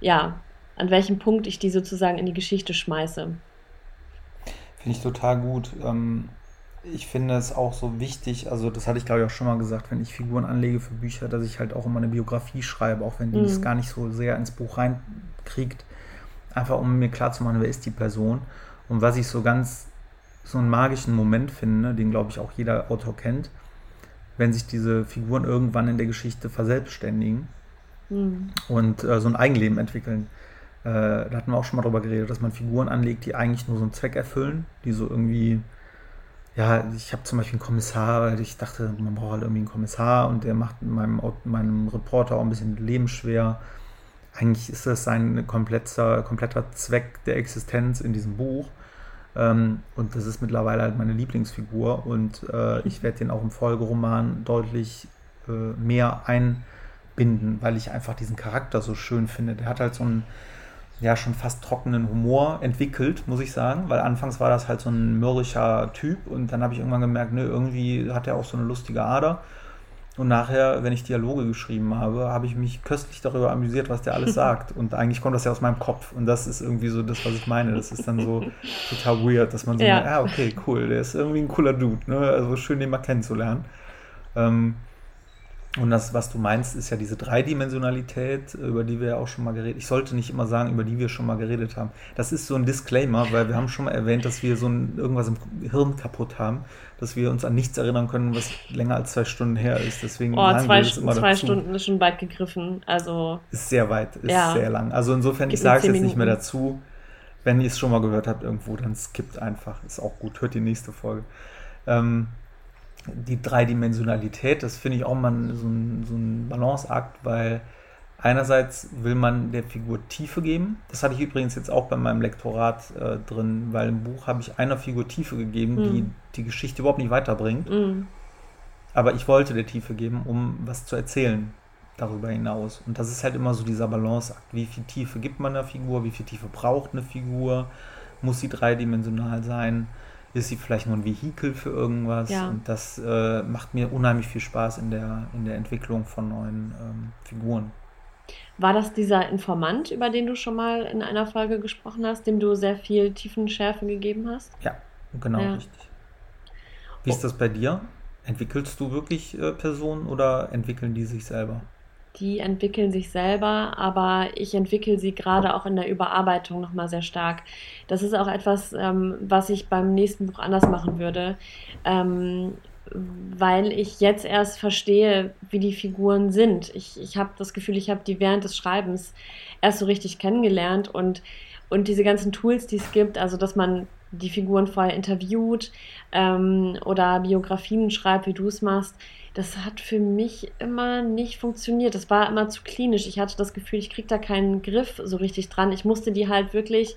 ja, an welchem Punkt ich die sozusagen in die Geschichte schmeiße. Finde ich total gut. Ähm, ich finde es auch so wichtig, also das hatte ich glaube ich auch schon mal gesagt, wenn ich Figuren anlege für Bücher, dass ich halt auch immer eine Biografie schreibe, auch wenn die es Mhm. gar nicht so sehr ins Buch reinkriegt. Einfach um mir klarzumachen, wer ist die Person. Und was ich so ganz, so einen magischen Moment finde, den glaube ich auch jeder Autor kennt, wenn sich diese Figuren irgendwann in der Geschichte verselbstständigen Hm. und äh, so ein Eigenleben entwickeln. Äh, da hatten wir auch schon mal drüber geredet, dass man Figuren anlegt, die eigentlich nur so einen Zweck erfüllen, die so irgendwie, ja, ich habe zum Beispiel einen Kommissar, ich dachte, man braucht halt irgendwie einen Kommissar und der macht meinem, meinem Reporter auch ein bisschen das Leben schwer. Eigentlich ist das sein kompletter, kompletter Zweck der Existenz in diesem Buch. Ähm, und das ist mittlerweile halt meine Lieblingsfigur und äh, ich werde den auch im Folgeroman deutlich äh, mehr einbinden, weil ich einfach diesen Charakter so schön finde. Der hat halt so einen ja schon fast trockenen Humor entwickelt, muss ich sagen, weil anfangs war das halt so ein mürrischer Typ und dann habe ich irgendwann gemerkt, ne, irgendwie hat er auch so eine lustige Ader. Und nachher, wenn ich Dialoge geschrieben habe, habe ich mich köstlich darüber amüsiert, was der alles sagt. Und eigentlich kommt das ja aus meinem Kopf. Und das ist irgendwie so das, was ich meine. Das ist dann so total weird, dass man so, Ja. ah, okay, cool, der ist irgendwie ein cooler Dude. Ne? Also schön, den mal kennenzulernen. Ähm, und das, was du meinst, ist ja diese Dreidimensionalität, über die wir ja auch schon mal geredet Ich sollte nicht immer sagen, über die wir schon mal geredet haben. Das ist so ein Disclaimer, weil wir haben schon mal erwähnt, dass wir so ein, irgendwas im Hirn kaputt haben, dass wir uns an nichts erinnern können, was länger als zwei Stunden her ist. Deswegen Oh, zwei, wir immer zwei dazu. Stunden ist schon weit gegriffen. Also, Ist sehr weit, ist Ja. sehr lang. Also insofern, ich Gib mir sage es jetzt nicht mehr dazu. Wenn ihr es schon mal gehört habt irgendwo, dann skippt einfach. Ist auch gut. Hört die nächste Folge. Ähm, die Dreidimensionalität, das finde ich auch mal so ein, so ein Balanceakt, weil Einerseits will man der Figur Tiefe geben. Das hatte ich übrigens jetzt auch bei meinem Lektorat äh, drin, weil im Buch habe ich einer Figur Tiefe gegeben, mm. die die Geschichte überhaupt nicht weiterbringt. Mm. Aber ich wollte der Tiefe geben, um was zu erzählen darüber hinaus. Und das ist halt immer so dieser Balanceakt. Wie viel Tiefe gibt man einer Figur? Wie viel Tiefe braucht eine Figur? Muss sie dreidimensional sein? Ist sie vielleicht nur ein Vehikel für irgendwas? Ja. Und das äh, macht mir unheimlich viel Spaß in der, in der Entwicklung von neuen ähm, Figuren. War das dieser Informant, über den du schon mal in einer Folge gesprochen hast, dem du sehr viel Tiefenschärfe gegeben hast? Ja, genau, ja. richtig. Wie ist das bei dir? Entwickelst du wirklich äh, Personen oder entwickeln die sich selber? Die entwickeln sich selber, aber ich entwickle sie gerade auch in der Überarbeitung nochmal sehr stark. Das ist auch etwas, ähm, was ich beim nächsten Buch anders machen würde. Ähm, weil ich jetzt erst verstehe, wie die Figuren sind. Ich, ich habe das Gefühl, ich habe die während des Schreibens erst so richtig kennengelernt und, und diese ganzen Tools, die es gibt, also dass man die Figuren vorher interviewt ähm, oder Biografien schreibt, wie du es machst, das hat für mich immer nicht funktioniert. Das war immer zu klinisch. Ich hatte das Gefühl, ich kriege da keinen Griff so richtig dran. Ich musste die halt wirklich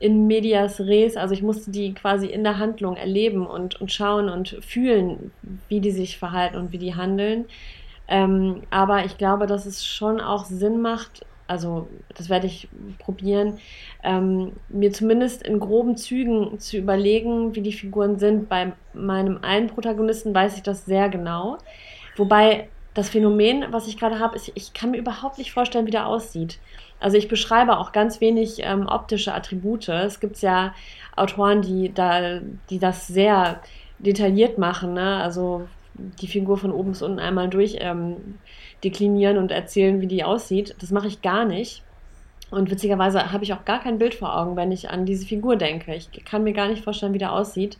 in medias res, also ich musste die quasi in der Handlung erleben und, und schauen und fühlen, wie die sich verhalten und wie die handeln. Ähm, aber ich glaube, dass es schon auch Sinn macht, also das werde ich probieren, ähm, mir zumindest in groben Zügen zu überlegen, wie die Figuren sind. Bei meinem einen Protagonisten weiß ich das sehr genau. Wobei das Phänomen, was ich gerade habe, ist, ich kann mir überhaupt nicht vorstellen, wie der aussieht. Also ich beschreibe auch ganz wenig ähm, optische Attribute. Es gibt ja Autoren, die da, die das sehr detailliert machen. Ne? Also die Figur von oben bis unten einmal durch ähm, deklinieren und erzählen, wie die aussieht. Das mache ich gar nicht. Und witzigerweise habe ich auch gar kein Bild vor Augen, wenn ich an diese Figur denke. Ich kann mir gar nicht vorstellen, wie der aussieht.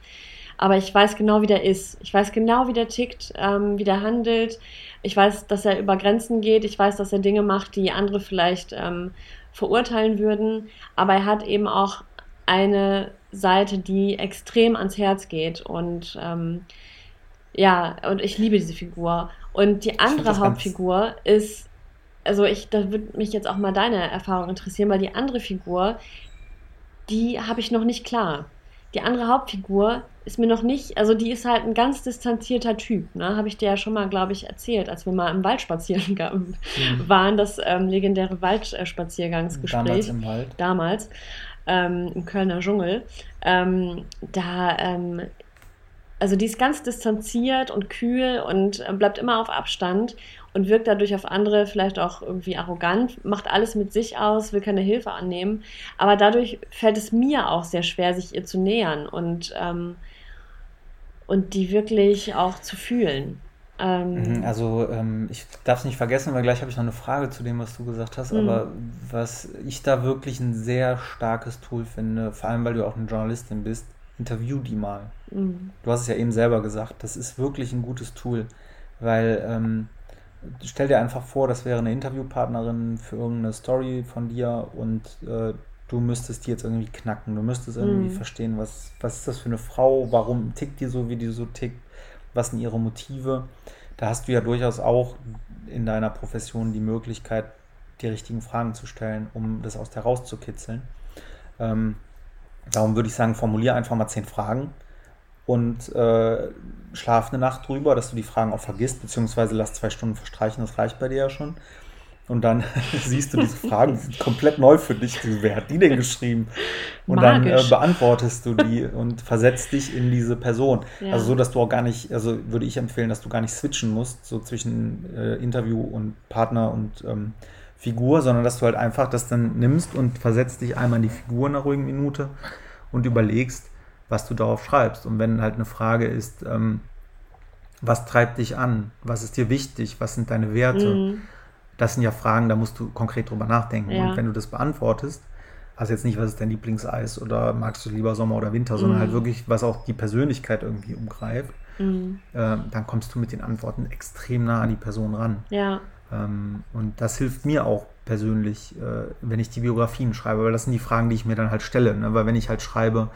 Aber ich weiß genau, wie der ist. Ich weiß genau, wie der tickt, ähm, wie der handelt. Ich weiß, dass er über Grenzen geht. Ich weiß, dass er Dinge macht, die andere vielleicht ähm, verurteilen würden. Aber er hat eben auch eine Seite, die extrem ans Herz geht. Und ähm, ja, und ich liebe diese Figur. Und die andere Hauptfigur ist, also ich, da würde mich jetzt auch mal deine Erfahrung interessieren, weil die andere Figur, die habe ich noch nicht klar. Die andere Hauptfigur ist mir noch nicht, also die ist halt ein ganz distanzierter Typ, ne? Habe ich dir ja schon mal, glaube ich, erzählt, als wir mal im Wald spazieren mhm. waren, das ähm, legendäre Waldspaziergangsgespräch. Damals im Wald. Damals, ähm, im Kölner Dschungel. Ähm, da ähm, also die ist ganz distanziert und kühl und äh, bleibt immer auf Abstand und wirkt dadurch auf andere vielleicht auch irgendwie arrogant, macht alles mit sich aus, will keine Hilfe annehmen. Aber dadurch fällt es mir auch sehr schwer, sich ihr zu nähern und, ähm, und die wirklich auch zu fühlen. Ähm, mhm, also ähm, ich darf es nicht vergessen, weil gleich habe ich noch eine Frage zu dem, was du gesagt hast. Mhm. Aber was ich da wirklich ein sehr starkes Tool finde, vor allem weil du auch eine Journalistin bist, interview die mal. Mhm. Du hast es ja eben selber gesagt, das ist wirklich ein gutes Tool, weil ähm, stell dir einfach vor, das wäre eine Interviewpartnerin für irgendeine Story von dir und äh, du müsstest die jetzt irgendwie knacken, du müsstest irgendwie mhm. verstehen, was, was ist das für eine Frau, warum tickt die so, wie die so tickt, was sind ihre Motive. Da hast du ja durchaus auch in deiner Profession die Möglichkeit, die richtigen Fragen zu stellen, um das aus der rauszukitzeln. Ähm, Darum würde ich sagen, formuliere einfach mal zehn Fragen und äh, schlaf eine Nacht drüber, dass du die Fragen auch vergisst, beziehungsweise lass zwei Stunden verstreichen, das reicht bei dir ja schon. Und dann siehst du diese Fragen, die sind komplett neu für dich. Wer hat die denn geschrieben? Und Magisch. dann äh, beantwortest du die und versetzt dich in diese Person. Ja. Also so, dass du auch gar nicht, also würde ich empfehlen, dass du gar nicht switchen musst, so zwischen äh, Interview und Partner und ähm, Figur, sondern dass du halt einfach das dann nimmst und versetzt dich einmal in die Figur in einer ruhigen Minute und überlegst, was du darauf schreibst. Und wenn halt eine Frage ist, ähm, was treibt dich an? Was ist dir wichtig? Was sind deine Werte? Mhm. Das sind ja Fragen, da musst du konkret drüber nachdenken. Ja. Und wenn du das beantwortest, also jetzt nicht, was ist dein Lieblingseis oder magst du lieber Sommer oder Winter, sondern halt mhm. halt wirklich, was auch die Persönlichkeit irgendwie umgreift, mhm. äh, dann kommst du mit den Antworten extrem nah an die Person ran. Ja. Ähm, und das hilft mir auch persönlich, äh, wenn ich die Biografien schreibe, weil das sind die Fragen, die ich mir dann halt stelle. Ne? Weil wenn ich halt schreibe,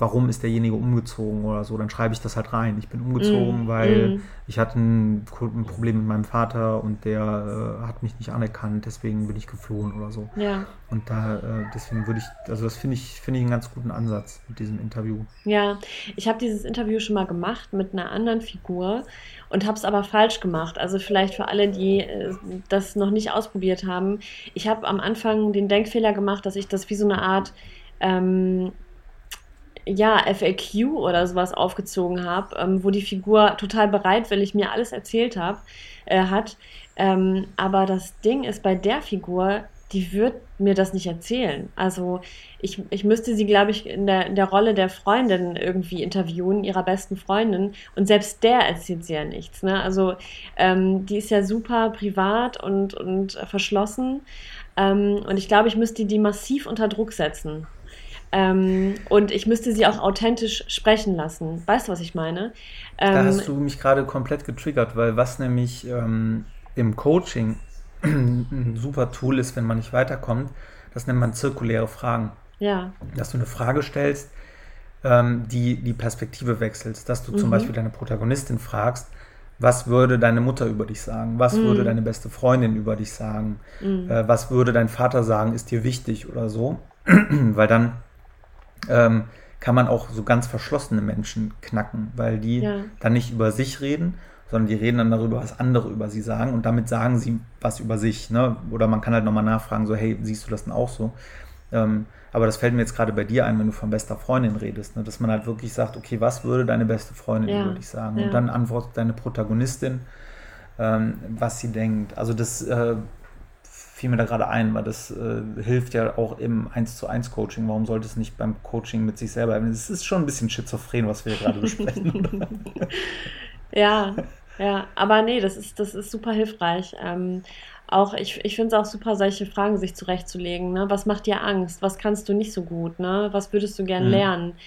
warum ist derjenige umgezogen oder so, dann schreibe ich das halt rein. Ich bin umgezogen, Mm, weil mm. ich hatte ein, ein Problem mit meinem Vater und der äh, hat mich nicht anerkannt, deswegen bin ich geflohen oder so. Ja. Und da, äh, deswegen würde ich, also das finde ich, finde ich einen ganz guten Ansatz mit diesem Interview. Ja, ich habe dieses Interview schon mal gemacht mit einer anderen Figur und habe es aber falsch gemacht. Also vielleicht für alle, die äh, das noch nicht ausprobiert haben. Ich habe am Anfang den Denkfehler gemacht, dass ich das wie so eine Art ähm, ja, FAQ oder sowas aufgezogen habe, ähm, wo die Figur total bereitwillig mir alles erzählt hab, äh, hat. Ähm, aber das Ding ist bei der Figur, die wird mir das nicht erzählen. Also ich, ich müsste sie, glaube ich, in der, in der Rolle der Freundin irgendwie interviewen, ihrer besten Freundin. Und selbst der erzählt sie ja nichts. Ne? Also ähm, die ist ja super privat und, und verschlossen. Ähm, und ich glaube, ich müsste die massiv unter Druck setzen. Ähm, und ich müsste sie auch authentisch sprechen lassen. Weißt du, was ich meine? Da Ähm, hast du mich gerade komplett getriggert, weil was nämlich ähm, im Coaching ein super Tool ist, wenn man nicht weiterkommt, das nennt man zirkuläre Fragen. ja, Dass du eine Frage stellst, ähm, die die Perspektive wechselst. Dass du zum Mhm. Beispiel deine Protagonistin fragst, was würde deine Mutter über dich sagen? Was Mhm. würde deine beste Freundin über dich sagen? mm, Äh, was würde dein Vater sagen, ist dir wichtig oder so? weil dann ähm, kann man auch so ganz verschlossene Menschen knacken, weil die Ja. dann nicht über sich reden, sondern die reden dann darüber, was andere über sie sagen und damit sagen sie was über sich. Ne? Oder man kann halt nochmal nachfragen, so, hey, siehst du das denn auch so? Ähm, aber das fällt mir jetzt gerade bei dir ein, wenn du von bester Freundin redest, ne? dass man halt wirklich sagt, okay, was würde deine beste Freundin Ja, über dich sagen? ja. Und dann antwortet deine Protagonistin, ähm, was sie denkt. Also das äh, fiel mir da gerade ein, weil das äh, hilft ja auch im 1 zu 1 Coaching. Warum sollte es nicht beim Coaching mit sich selber? Es ist schon ein bisschen schizophren, was wir gerade besprechen. Ja, ja, aber nee, das ist, das ist super hilfreich. Ähm, auch ich, ich finde es auch super, solche Fragen sich zurechtzulegen. Ne? Was macht dir Angst? Was kannst du nicht so gut? Ne? Was würdest du gern Mhm. lernen?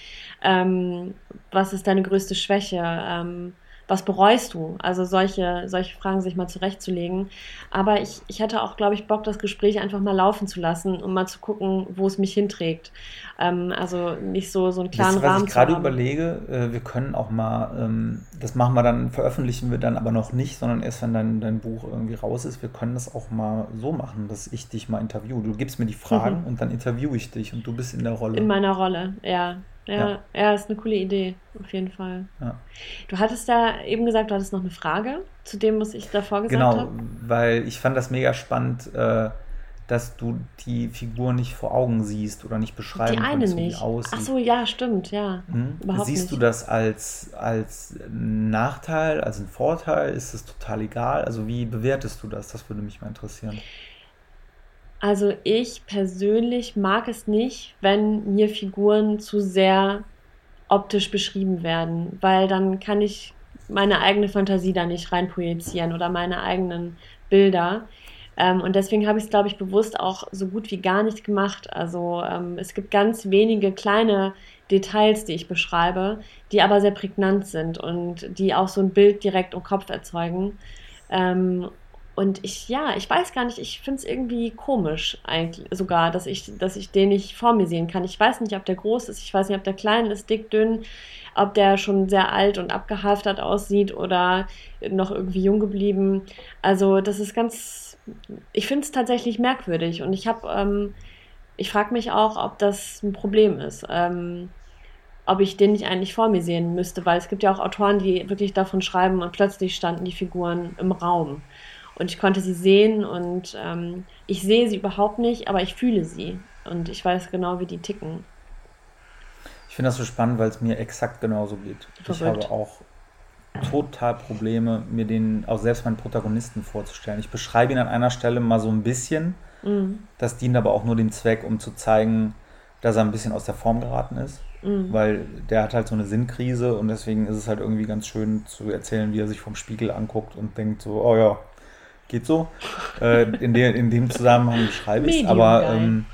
Ähm, was ist deine größte Schwäche? Ähm, was bereust du? Also solche, solche Fragen sich mal zurechtzulegen. Aber ich, ich hätte auch, glaube ich, Bock, das Gespräch einfach mal laufen zu lassen, um mal zu gucken, wo es mich hinträgt. Ähm, also nicht so, so einen klaren Wisst was Rahmen ich zu gerade überlege, äh, wir können auch mal, ähm, das machen wir dann, veröffentlichen wir dann aber noch nicht, sondern erst wenn dein, dein Buch irgendwie raus ist. Wir können das auch mal so machen, dass ich dich mal interviewe. Du gibst mir die Fragen Mhm. und dann interviewe ich dich und du bist in der Rolle. In meiner Rolle, ja. Ja, Ja. ja, ist eine coole Idee, auf jeden Fall. Ja. Du hattest da eben gesagt, du hattest noch eine Frage zu dem, was ich davor gesagt Genau, habe. weil ich fand das mega spannend, äh, dass du die Figur nicht vor Augen siehst oder nicht beschreiben Die eine kannst, wie die nicht. aussieht. Ach so, ja, stimmt, ja. Hm? Siehst du nicht. das als, als Nachteil, als einen Vorteil? Ist es total egal? Also wie bewertest du das? Das würde mich mal interessieren. Also ich persönlich mag es nicht, wenn mir Figuren zu sehr optisch beschrieben werden, weil dann kann ich meine eigene Fantasie da nicht reinprojizieren oder meine eigenen Bilder. Ähm, und deswegen habe ich es, glaube ich, bewusst auch so gut wie gar nicht gemacht. Also ähm, es gibt ganz wenige kleine Details, die ich beschreibe, die aber sehr prägnant sind und die auch so ein Bild direkt im Kopf erzeugen. Ähm, und ich, ja, ich weiß gar nicht, ich finde es irgendwie komisch eigentlich sogar, dass ich, dass ich den nicht vor mir sehen kann. Ich weiß nicht, ob der groß ist, ich weiß nicht, ob der klein ist, dick, dünn, ob der schon sehr alt und abgehalftert aussieht oder noch irgendwie jung geblieben. Also das ist ganz, ich finde es tatsächlich merkwürdig und ich habe, ähm, ich frage mich auch, ob das ein Problem ist. Ähm, ob ich den nicht eigentlich vor mir sehen müsste, weil es gibt ja auch Autoren, die wirklich davon schreiben und plötzlich standen die Figuren im Raum. Und ich konnte sie sehen und ähm, ich sehe sie überhaupt nicht, aber ich fühle sie. Und ich weiß genau, wie die ticken. Ich finde das so spannend, weil es mir exakt genauso geht. Ich Verrückt. habe auch total Probleme, mir den, auch selbst meinen Protagonisten vorzustellen. Ich beschreibe ihn an einer Stelle mal so ein bisschen. Mm, Das dient aber auch nur dem Zweck, um zu zeigen, dass er ein bisschen aus der Form geraten ist. mm. Weil der hat halt so eine Sinnkrise und deswegen ist es halt irgendwie ganz schön zu erzählen, wie er sich vom Spiegel anguckt und denkt so, oh ja, geht so. Äh, in, der, in dem Zusammenhang beschreibe ich es, aber ähm,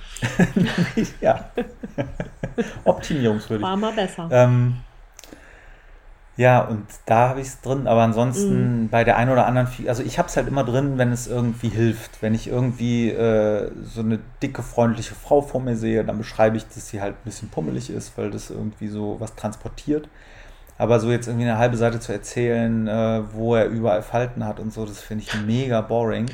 ja. Optimierungswürdig. War mal besser. Ähm, Ja, und da habe ich es drin, aber ansonsten mm. bei der einen oder anderen, also ich habe es halt immer drin, wenn es irgendwie hilft. Wenn ich irgendwie äh, so eine dicke, freundliche Frau vor mir sehe, dann beschreibe ich, dass sie halt ein bisschen pummelig ist, weil das irgendwie so was transportiert. Aber so jetzt irgendwie eine halbe Seite zu erzählen, äh, wo er überall Falten hat und so, das finde ich mega boring.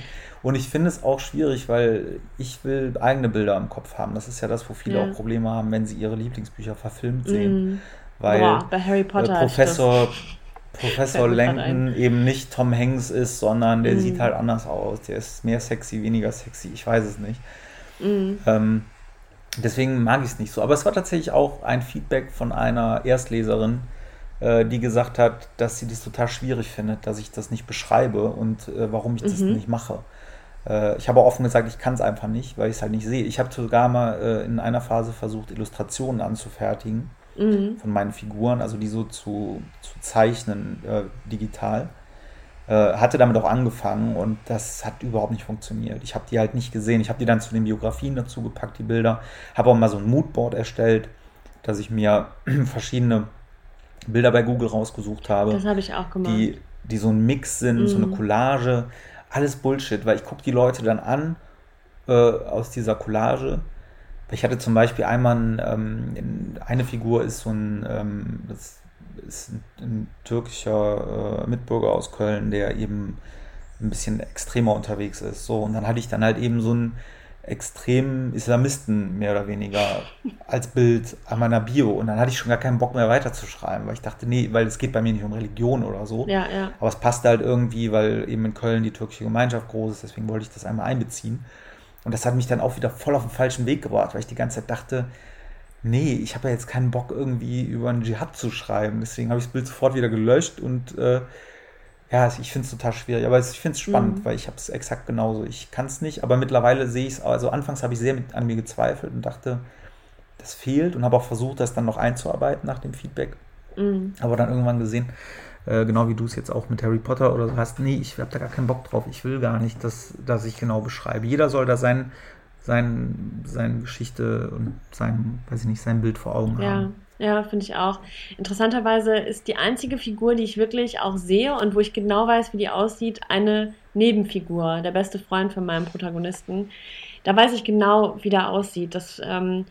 Und ich finde es auch schwierig, weil ich will eigene Bilder im Kopf haben. Das ist ja das, wo viele ja. auch Probleme haben, wenn sie ihre Lieblingsbücher verfilmt sehen. Mm. Weil Boah, bei Harry Potter äh, Professor, Professor Langton eben nicht Tom Hanks ist, sondern der mm. sieht halt anders aus. Der ist mehr sexy, weniger sexy. Ich weiß es nicht. Mm. Ähm, deswegen mag ich es nicht so. Aber es war tatsächlich auch ein Feedback von einer Erstleserin, äh, die gesagt hat, dass sie das total schwierig findet, dass ich das nicht beschreibe und äh, warum ich das mhm. nicht mache. Äh, ich habe offen gesagt, ich kann es einfach nicht, weil ich es halt nicht sehe. Ich habe sogar mal äh, in einer Phase versucht, Illustrationen anzufertigen mhm. von meinen Figuren, also die so zu, zu zeichnen äh, digital. Äh, hatte damit auch angefangen und das hat überhaupt nicht funktioniert. Ich habe die halt nicht gesehen. Ich habe die dann zu den Biografien dazu gepackt, die Bilder. Habe auch mal so ein Moodboard erstellt, dass ich mir verschiedene Bilder bei Google rausgesucht habe. Das habe ich auch gemacht. Die, die so ein Mix sind, mhm. so eine mhm. Collage alles Bullshit, weil ich gucke die Leute dann an äh, aus dieser Collage. Ich hatte zum Beispiel einmal ähm, eine Figur ist so ein, ähm, das ist ein, ein türkischer äh, Mitbürger aus Köln, der eben ein bisschen extremer unterwegs ist. So, und dann hatte ich dann halt eben so ein extremen Islamisten mehr oder weniger als Bild an meiner Bio. Und dann hatte ich schon gar keinen Bock mehr weiterzuschreiben, weil ich dachte, nee, weil es geht bei mir nicht um Religion oder so. Ja, ja. Aber es passte halt irgendwie, weil eben in Köln die türkische Gemeinschaft groß ist, deswegen wollte ich das einmal einbeziehen. Und das hat mich dann auch wieder voll auf den falschen Weg gebracht, weil ich die ganze Zeit dachte, nee, ich habe ja jetzt keinen Bock irgendwie über einen Dschihad zu schreiben. Deswegen habe ich das Bild sofort wieder gelöscht und äh, ja, ich finde es total schwierig, aber ich finde es spannend, mhm. weil ich habe es exakt genauso. Ich kann es nicht, aber mittlerweile sehe ich es, also anfangs habe ich sehr mit, an mir gezweifelt und dachte, das fehlt und habe auch versucht, das dann noch einzuarbeiten nach dem Feedback. Mhm. Aber dann irgendwann gesehen, äh, genau wie du es jetzt auch mit Harry Potter oder so hast, nee, ich habe da gar keinen Bock drauf. Ich will gar nicht, dass, dass ich genau beschreibe. Jeder soll da sein, sein, seine Geschichte und sein, weiß ich nicht, sein Bild vor Augen ja. haben. Ja, finde ich auch. Interessanterweise ist die einzige Figur, die ich wirklich auch sehe und wo ich genau weiß, wie die aussieht, eine Nebenfigur, der beste Freund von meinem Protagonisten. Da weiß ich genau, wie der aussieht. Das, ähm,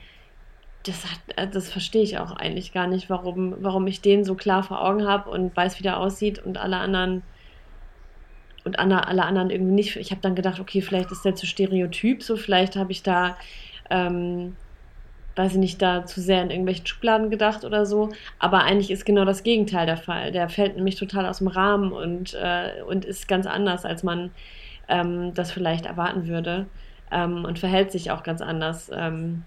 das, äh, das verstehe ich auch eigentlich gar nicht, warum, warum ich den so klar vor Augen habe und weiß, wie der aussieht und alle anderen und alle, alle anderen irgendwie nicht. Ich habe dann gedacht, okay, vielleicht ist der zu stereotyp, so vielleicht habe ich da ähm, weiß ich nicht, da zu sehr in irgendwelchen Schubladen gedacht oder so. Aber eigentlich ist genau das Gegenteil der Fall. Der fällt nämlich total aus dem Rahmen und, äh, und ist ganz anders, als man ähm, das vielleicht erwarten würde. Ähm, und verhält sich auch ganz anders, ähm,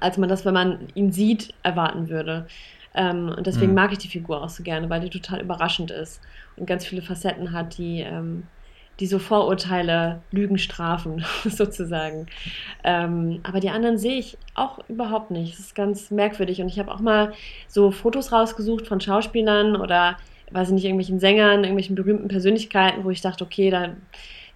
als man das, wenn man ihn sieht, erwarten würde. Ähm, und deswegen mhm. mag ich die Figur auch so gerne, weil die total überraschend ist und ganz viele Facetten hat, die ähm, die so Vorurteile Lügen strafen, sozusagen. Ähm, aber die anderen sehe ich auch überhaupt nicht. Das ist ganz merkwürdig. Und ich habe auch mal so Fotos rausgesucht von Schauspielern oder, weiß ich nicht, irgendwelchen Sängern, irgendwelchen berühmten Persönlichkeiten, wo ich dachte, okay, da,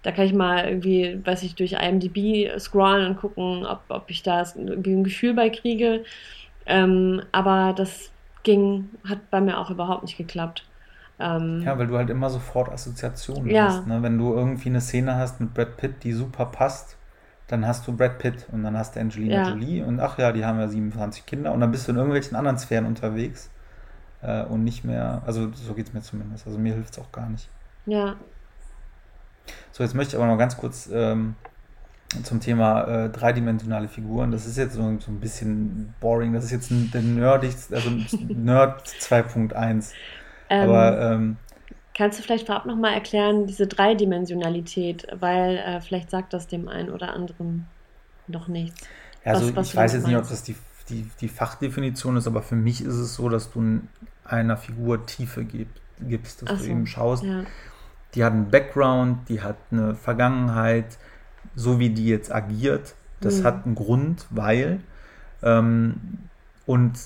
da kann ich mal irgendwie, weiß ich, durch IMDb scrollen und gucken, ob, ob ich da irgendwie ein Gefühl bei kriege. Ähm, aber das ging, hat bei mir auch überhaupt nicht geklappt. Ähm, ja, weil du halt immer sofort Assoziationen ja. hast. Ne? Wenn du irgendwie eine Szene hast mit Brad Pitt, die super passt, dann hast du Brad Pitt und dann hast du Angelina ja. Jolie und ach ja, die haben ja 27 Kinder und dann bist du in irgendwelchen anderen Sphären unterwegs äh, und nicht mehr, also so geht es mir zumindest. Also mir hilft es auch gar nicht. Ja. So, jetzt möchte ich aber noch ganz kurz ähm, zum Thema äh, dreidimensionale Figuren. Das ist jetzt so, so ein bisschen boring. Das ist jetzt ein, der nerdigste, also Nerd 2.1. Ähm, Aber ähm, kannst du vielleicht vorab nochmal erklären, diese Dreidimensionalität, weil äh, vielleicht sagt das dem einen oder anderen noch nichts. Ja, also was, was ich weiß jetzt nicht, ob das die, die, die Fachdefinition ist, aber für mich ist es so, dass du einer Figur Tiefe gib, gibst, dass Ach du so, eben schaust, ja. die hat einen Background, die hat eine Vergangenheit, so wie die jetzt agiert, das mhm. hat einen Grund, weil ähm, und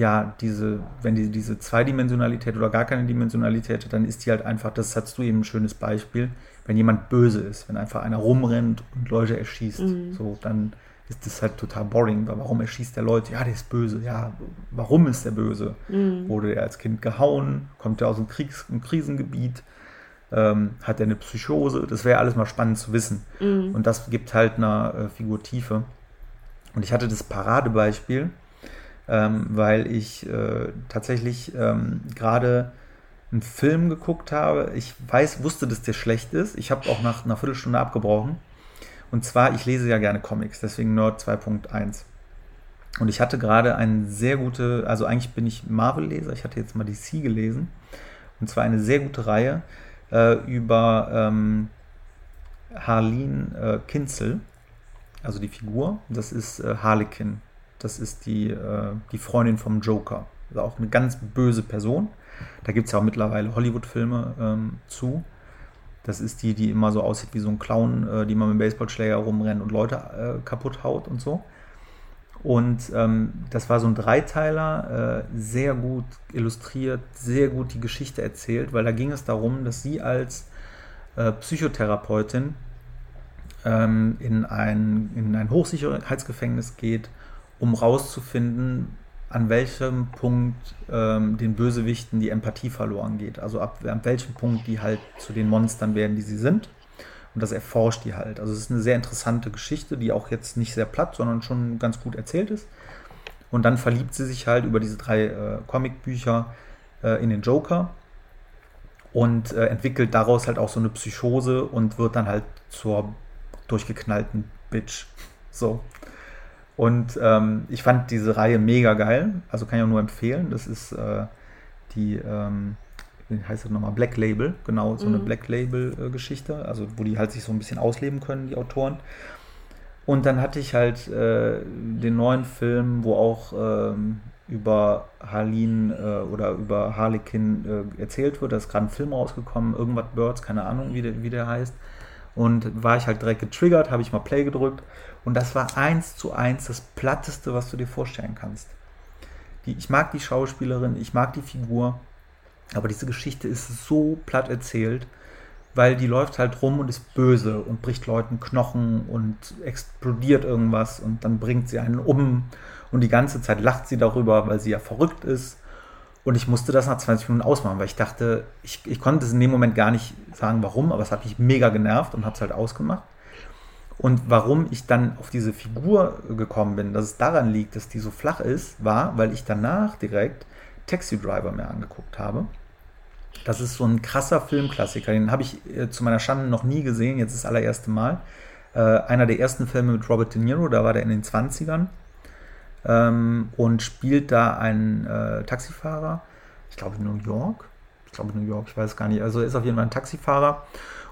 ja, diese, wenn die diese Zweidimensionalität oder gar keine Dimensionalität hat, dann ist die halt einfach, das hast du eben ein schönes Beispiel, wenn jemand böse ist, wenn einfach einer rumrennt und Leute erschießt, mhm. so, dann ist das halt total boring. Weil warum erschießt der Leute? Ja, der ist böse. Ja, warum ist der böse? Mhm. Wurde er als Kind gehauen? Kommt er aus einem, Kriegs-, einem Krisengebiet? Ähm, hat er eine Psychose? Das wäre alles mal spannend zu wissen. Mhm. Und das gibt halt einer äh, Figur Tiefe. Und ich hatte das Paradebeispiel, ähm, weil ich äh, tatsächlich ähm, gerade einen Film geguckt habe. Ich weiß, wusste, dass der schlecht ist. Ich habe auch nach einer Viertelstunde abgebrochen. Und zwar, ich lese ja gerne Comics, deswegen Nerd 2.1. Und ich hatte gerade eine sehr gute, also eigentlich bin ich Marvel-Leser, ich hatte jetzt mal DC gelesen. Und zwar eine sehr gute Reihe äh, über ähm, Harleen äh, Kinzel, also die Figur. Das ist äh, Harlequin. Das ist die, äh, die Freundin vom Joker. Also auch eine ganz böse Person. Da gibt es ja auch mittlerweile Hollywood-Filme ähm, zu. Das ist die, die immer so aussieht wie so ein Clown, äh, die immer mit dem Baseballschläger rumrennt und Leute äh, kaputt haut und so. Und ähm, das war so ein Dreiteiler, äh, sehr gut illustriert, sehr gut die Geschichte erzählt, weil da ging es darum, dass sie als äh, Psychotherapeutin ähm, in, ein, in ein Hochsicherheitsgefängnis geht, um rauszufinden, an welchem Punkt ähm, den Bösewichten die Empathie verloren geht. Also ab, ab welchem Punkt die halt zu den Monstern werden, die sie sind. Und das erforscht die halt. Also es ist eine sehr interessante Geschichte, die auch jetzt nicht sehr platt, sondern schon ganz gut erzählt ist. Und dann verliebt sie sich halt über diese drei äh, Comicbücher äh, in den Joker und äh, entwickelt daraus halt auch so eine Psychose und wird dann halt zur durchgeknallten Bitch. So. Und ähm, ich fand diese Reihe mega geil. Also kann ich auch nur empfehlen. Das ist äh, die, ähm, wie heißt das nochmal? Black Label. Genau, so mhm. eine Black Label-Geschichte. also wo die halt sich so ein bisschen ausleben können, die Autoren. Und dann hatte ich halt äh, den neuen Film, wo auch ähm, über Harleen äh, oder über Harlequin äh, erzählt wird. Da ist gerade ein Film rausgekommen, irgendwas Birds, keine Ahnung, wie der, wie der heißt. Und war ich halt direkt getriggert, habe ich mal Play gedrückt und das war eins zu eins das Platteste, was du dir vorstellen kannst. Die, ich mag die Schauspielerin, ich mag die Figur, aber diese Geschichte ist so platt erzählt, weil die läuft halt rum und ist böse und bricht Leuten Knochen und explodiert irgendwas und dann bringt sie einen um und die ganze Zeit lacht sie darüber, weil sie ja verrückt ist. Und ich musste das nach 20 Minuten ausmachen, weil ich dachte, ich, ich konnte es in dem Moment gar nicht sagen, warum, aber es hat mich mega genervt und habe es halt ausgemacht. Und warum ich dann auf diese Figur gekommen bin, dass es daran liegt, dass die so flach ist, war, weil ich danach direkt Taxi Driver mir angeguckt habe. Das ist so ein krasser Filmklassiker, den habe ich äh, zu meiner Schande noch nie gesehen, jetzt ist das allererste Mal. Äh, einer der ersten Filme mit Robert De Niro, da war der in den 20ern ähm, und spielt da einen äh, Taxifahrer, ich glaube in New York, ich glaube New York, ich weiß gar nicht, also er ist auf jeden Fall ein Taxifahrer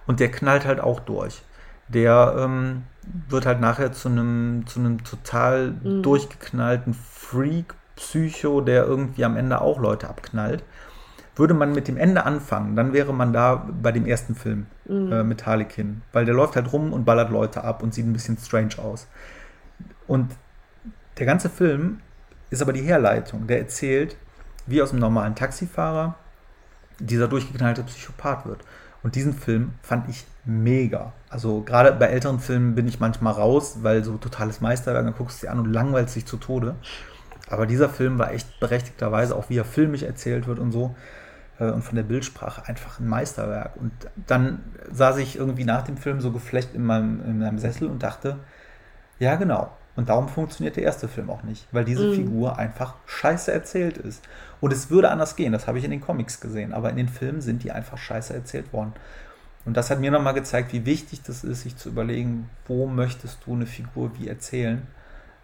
und der knallt halt auch durch der ähm, wird halt nachher zu einem zu einem total mhm. durchgeknallten Freak, Psycho, der irgendwie am Ende auch Leute abknallt. Würde man mit dem Ende anfangen, dann wäre man da bei dem ersten Film mhm. äh, mit Harlequin. Weil der läuft halt rum und ballert Leute ab und sieht ein bisschen strange aus. Und der ganze Film ist aber die Herleitung. Der erzählt, wie aus einem normalen Taxifahrer dieser durchgeknallte Psychopath wird. Und diesen Film fand ich mega. Also gerade bei älteren Filmen bin ich manchmal raus, weil so totales Meisterwerk, dann guckst du sie an und langweilst dich zu Tode. Aber dieser Film war echt berechtigterweise, auch wie er filmisch erzählt wird und so, äh, und von der Bildsprache einfach ein Meisterwerk. Und dann saß ich irgendwie nach dem Film so geflecht in meinem, in meinem Sessel und dachte, ja genau. Und darum funktioniert der erste Film auch nicht, weil diese mhm. Figur einfach scheiße erzählt ist. Und es würde anders gehen, das habe ich in den Comics gesehen, aber in den Filmen sind die einfach scheiße erzählt worden. Und das hat mir nochmal gezeigt, wie wichtig das ist, sich zu überlegen, wo möchtest du eine Figur wie erzählen.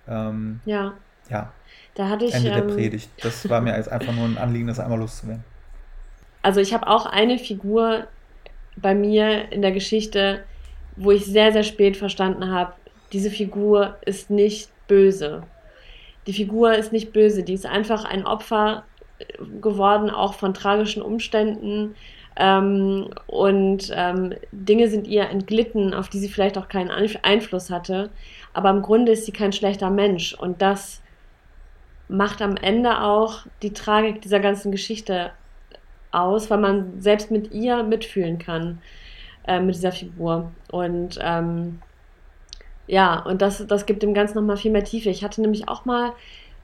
Ähm, ja. Ja. Da hatte ich, Ende ähm, der Predigt. Das war mir jetzt einfach nur ein Anliegen, das einmal loszuwerden. Also ich habe auch eine Figur bei mir in der Geschichte, wo ich sehr, sehr spät verstanden habe, diese Figur ist nicht böse. Die Figur ist nicht böse, die ist einfach ein Opfer geworden, auch von tragischen Umständen. Ähm, und ähm, Dinge sind ihr entglitten, auf die sie vielleicht auch keinen Einfluss hatte. Aber im Grunde ist sie kein schlechter Mensch. Und das macht am Ende auch die Tragik dieser ganzen Geschichte aus, weil man selbst mit ihr mitfühlen kann, äh, mit dieser Figur. Und ähm, Ja, und das, das gibt dem Ganzen nochmal viel mehr Tiefe. Ich hatte nämlich auch mal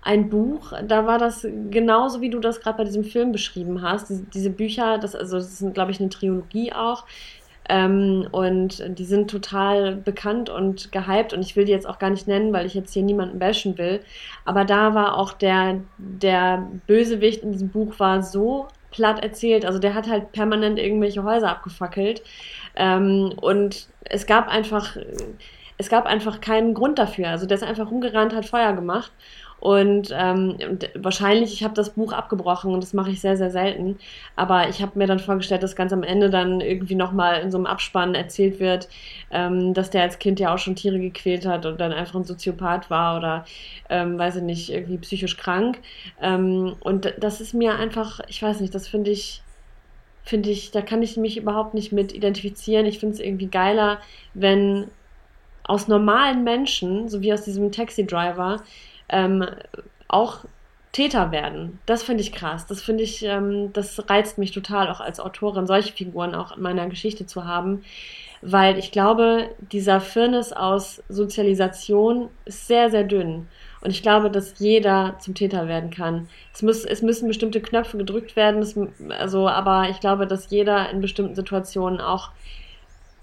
ein Buch, da war das genauso, wie du das gerade bei diesem Film beschrieben hast. Diese, diese Bücher, das, also das sind, glaube ich, eine Trilogie auch. Ähm, und die sind total bekannt und gehypt und ich will die jetzt auch gar nicht nennen, weil ich jetzt hier niemanden bashen will. Aber da war auch der, der Bösewicht in diesem Buch war so platt erzählt. Also der hat halt permanent irgendwelche Häuser abgefackelt. Ähm, und es gab einfach, es gab einfach keinen Grund dafür. Also der ist einfach rumgerannt, hat Feuer gemacht. Und ähm, wahrscheinlich, ich habe das Buch abgebrochen und das mache ich sehr, sehr selten. Aber ich habe mir dann vorgestellt, dass ganz am Ende dann irgendwie nochmal in so einem Abspann erzählt wird, ähm, dass der als Kind ja auch schon Tiere gequält hat und dann einfach ein Soziopath war oder, ähm, weiß ich nicht, irgendwie psychisch krank. Ähm, und das ist mir einfach, ich weiß nicht, das finde ich finde ich, da kann ich mich überhaupt nicht mit identifizieren. Ich finde es irgendwie geiler, wenn aus normalen Menschen, so wie aus diesem Taxi-Driver, ähm, auch Täter werden. Das finde ich krass. Das finde ich, ähm, das reizt mich total, auch als Autorin solche Figuren auch in meiner Geschichte zu haben, weil ich glaube, dieser Firnis aus Sozialisation ist sehr, sehr dünn. Und ich glaube, dass jeder zum Täter werden kann. Es, muss, es müssen bestimmte Knöpfe gedrückt werden, es, also, aber ich glaube, dass jeder in bestimmten Situationen auch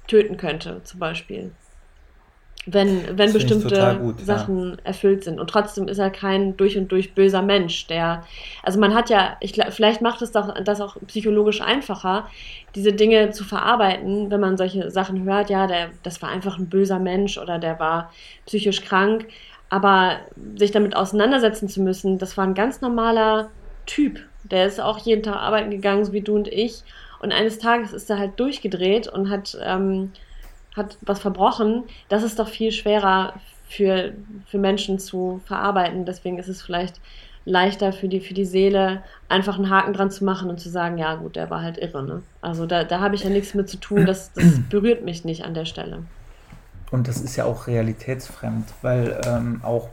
töten könnte, zum Beispiel wenn, wenn bestimmte gut, Sachen ja. erfüllt sind. Und trotzdem ist er kein durch und durch böser Mensch, der, also man hat ja, ich, vielleicht macht es doch das auch psychologisch einfacher, diese Dinge zu verarbeiten, wenn man solche Sachen hört, ja, der, das war einfach ein böser Mensch oder der war psychisch krank. Aber sich damit auseinandersetzen zu müssen, das war ein ganz normaler Typ. Der ist auch jeden Tag arbeiten gegangen, so wie du und ich. Und eines Tages ist er halt durchgedreht und hat ähm, hat was verbrochen, das ist doch viel schwerer für, für Menschen zu verarbeiten. Deswegen ist es vielleicht leichter für die, für die Seele, einfach einen Haken dran zu machen und zu sagen, ja gut, der war halt irre. Ne? Also da, da habe ich ja nichts mit zu tun, das, das berührt mich nicht an der Stelle. Und das ist ja auch realitätsfremd, weil ähm, auch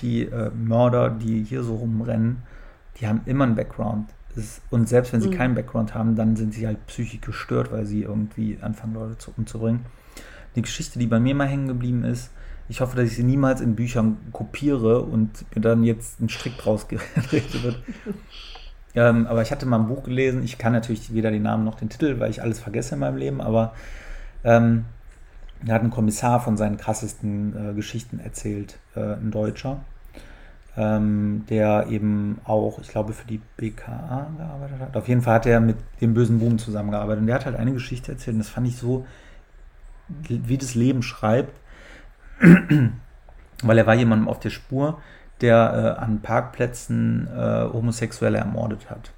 die äh, Mörder, die hier so rumrennen, die haben immer einen Background. Und selbst wenn sie mhm. keinen Background haben, dann sind sie halt psychisch gestört, weil sie irgendwie anfangen, Leute zu, umzubringen eine Geschichte, die bei mir mal hängen geblieben ist. Ich hoffe, dass ich sie niemals in Büchern kopiere und mir dann jetzt ein Strick draus geredet wird. ähm, aber ich hatte mal ein Buch gelesen. Ich kann natürlich weder den Namen noch den Titel, weil ich alles vergesse in meinem Leben. Aber ähm, da hat ein Kommissar von seinen krassesten äh, Geschichten erzählt, äh, ein Deutscher, ähm, der eben auch, ich glaube, für die BKA gearbeitet hat. Auf jeden Fall hat er mit dem bösen Boom zusammengearbeitet. Und der hat halt eine Geschichte erzählt und das fand ich so wie das Leben schreibt, weil er war jemandem auf der Spur, der äh, an Parkplätzen äh, Homosexuelle ermordet hat.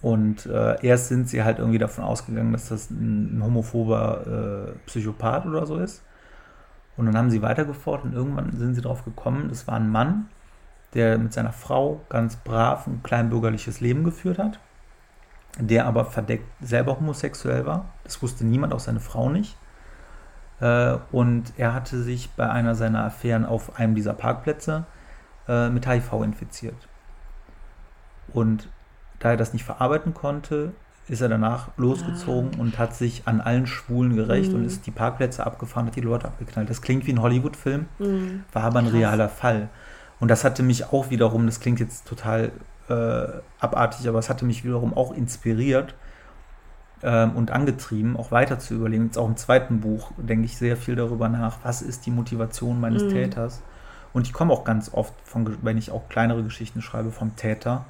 Und äh, erst sind sie halt irgendwie davon ausgegangen, dass das ein, ein homophober äh, Psychopath oder so ist. Und dann haben sie weitergeforscht und irgendwann sind sie darauf gekommen, das war ein Mann, der mit seiner Frau ganz brav ein kleinbürgerliches Leben geführt hat der aber verdeckt selber homosexuell war. Das wusste niemand, auch seine Frau nicht. Äh, und er hatte sich bei einer seiner Affären auf einem dieser Parkplätze äh, mit HIV infiziert. Und da er das nicht verarbeiten konnte, ist er danach losgezogen ah. und hat sich an allen Schwulen gerecht mhm. und ist die Parkplätze abgefahren, hat die Leute abgeknallt. Das klingt wie ein Hollywood-Film, mhm. war aber ein Krass. realer Fall. Und das hatte mich auch wiederum, das klingt jetzt total äh, abartig, aber es hatte mich wiederum auch inspiriert ähm, und angetrieben, auch weiter zu überlegen. Jetzt auch im zweiten Buch denke ich sehr viel darüber nach, was ist die Motivation meines mhm. Täters. Und ich komme auch ganz oft, von, wenn ich auch kleinere Geschichten schreibe, vom Täter,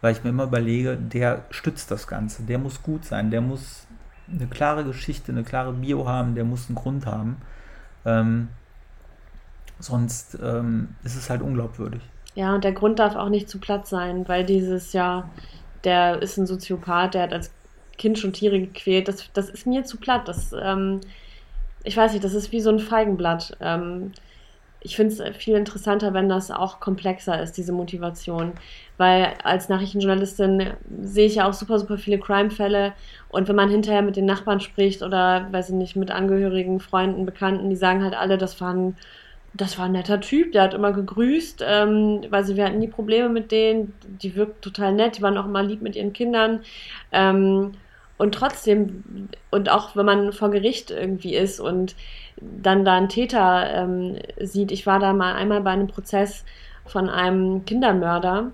weil ich mir immer überlege, der stützt das Ganze, der muss gut sein, der muss eine klare Geschichte, eine klare Bio haben, der muss einen Grund haben. Ähm, sonst ähm, ist es halt unglaubwürdig. Ja, und der Grund darf auch nicht zu platt sein, weil dieses, ja, der ist ein Soziopath, der hat als Kind schon Tiere gequält, das, das ist mir zu platt. Das, ähm, ich weiß nicht, das ist wie so ein Feigenblatt. Ähm, ich finde es viel interessanter, wenn das auch komplexer ist, diese Motivation. Weil als Nachrichtenjournalistin sehe ich ja auch super, super viele Crime-Fälle. Und wenn man hinterher mit den Nachbarn spricht oder, weiß ich nicht, mit Angehörigen, Freunden, Bekannten, die sagen halt alle, das waren das war ein netter Typ, der hat immer gegrüßt, ähm, weil sie, wir hatten nie Probleme mit denen, die wirkt total nett, die waren auch immer lieb mit ihren Kindern. Ähm, und trotzdem, und auch wenn man vor Gericht irgendwie ist und dann da einen Täter ähm, sieht, ich war da mal einmal bei einem Prozess von einem Kindermörder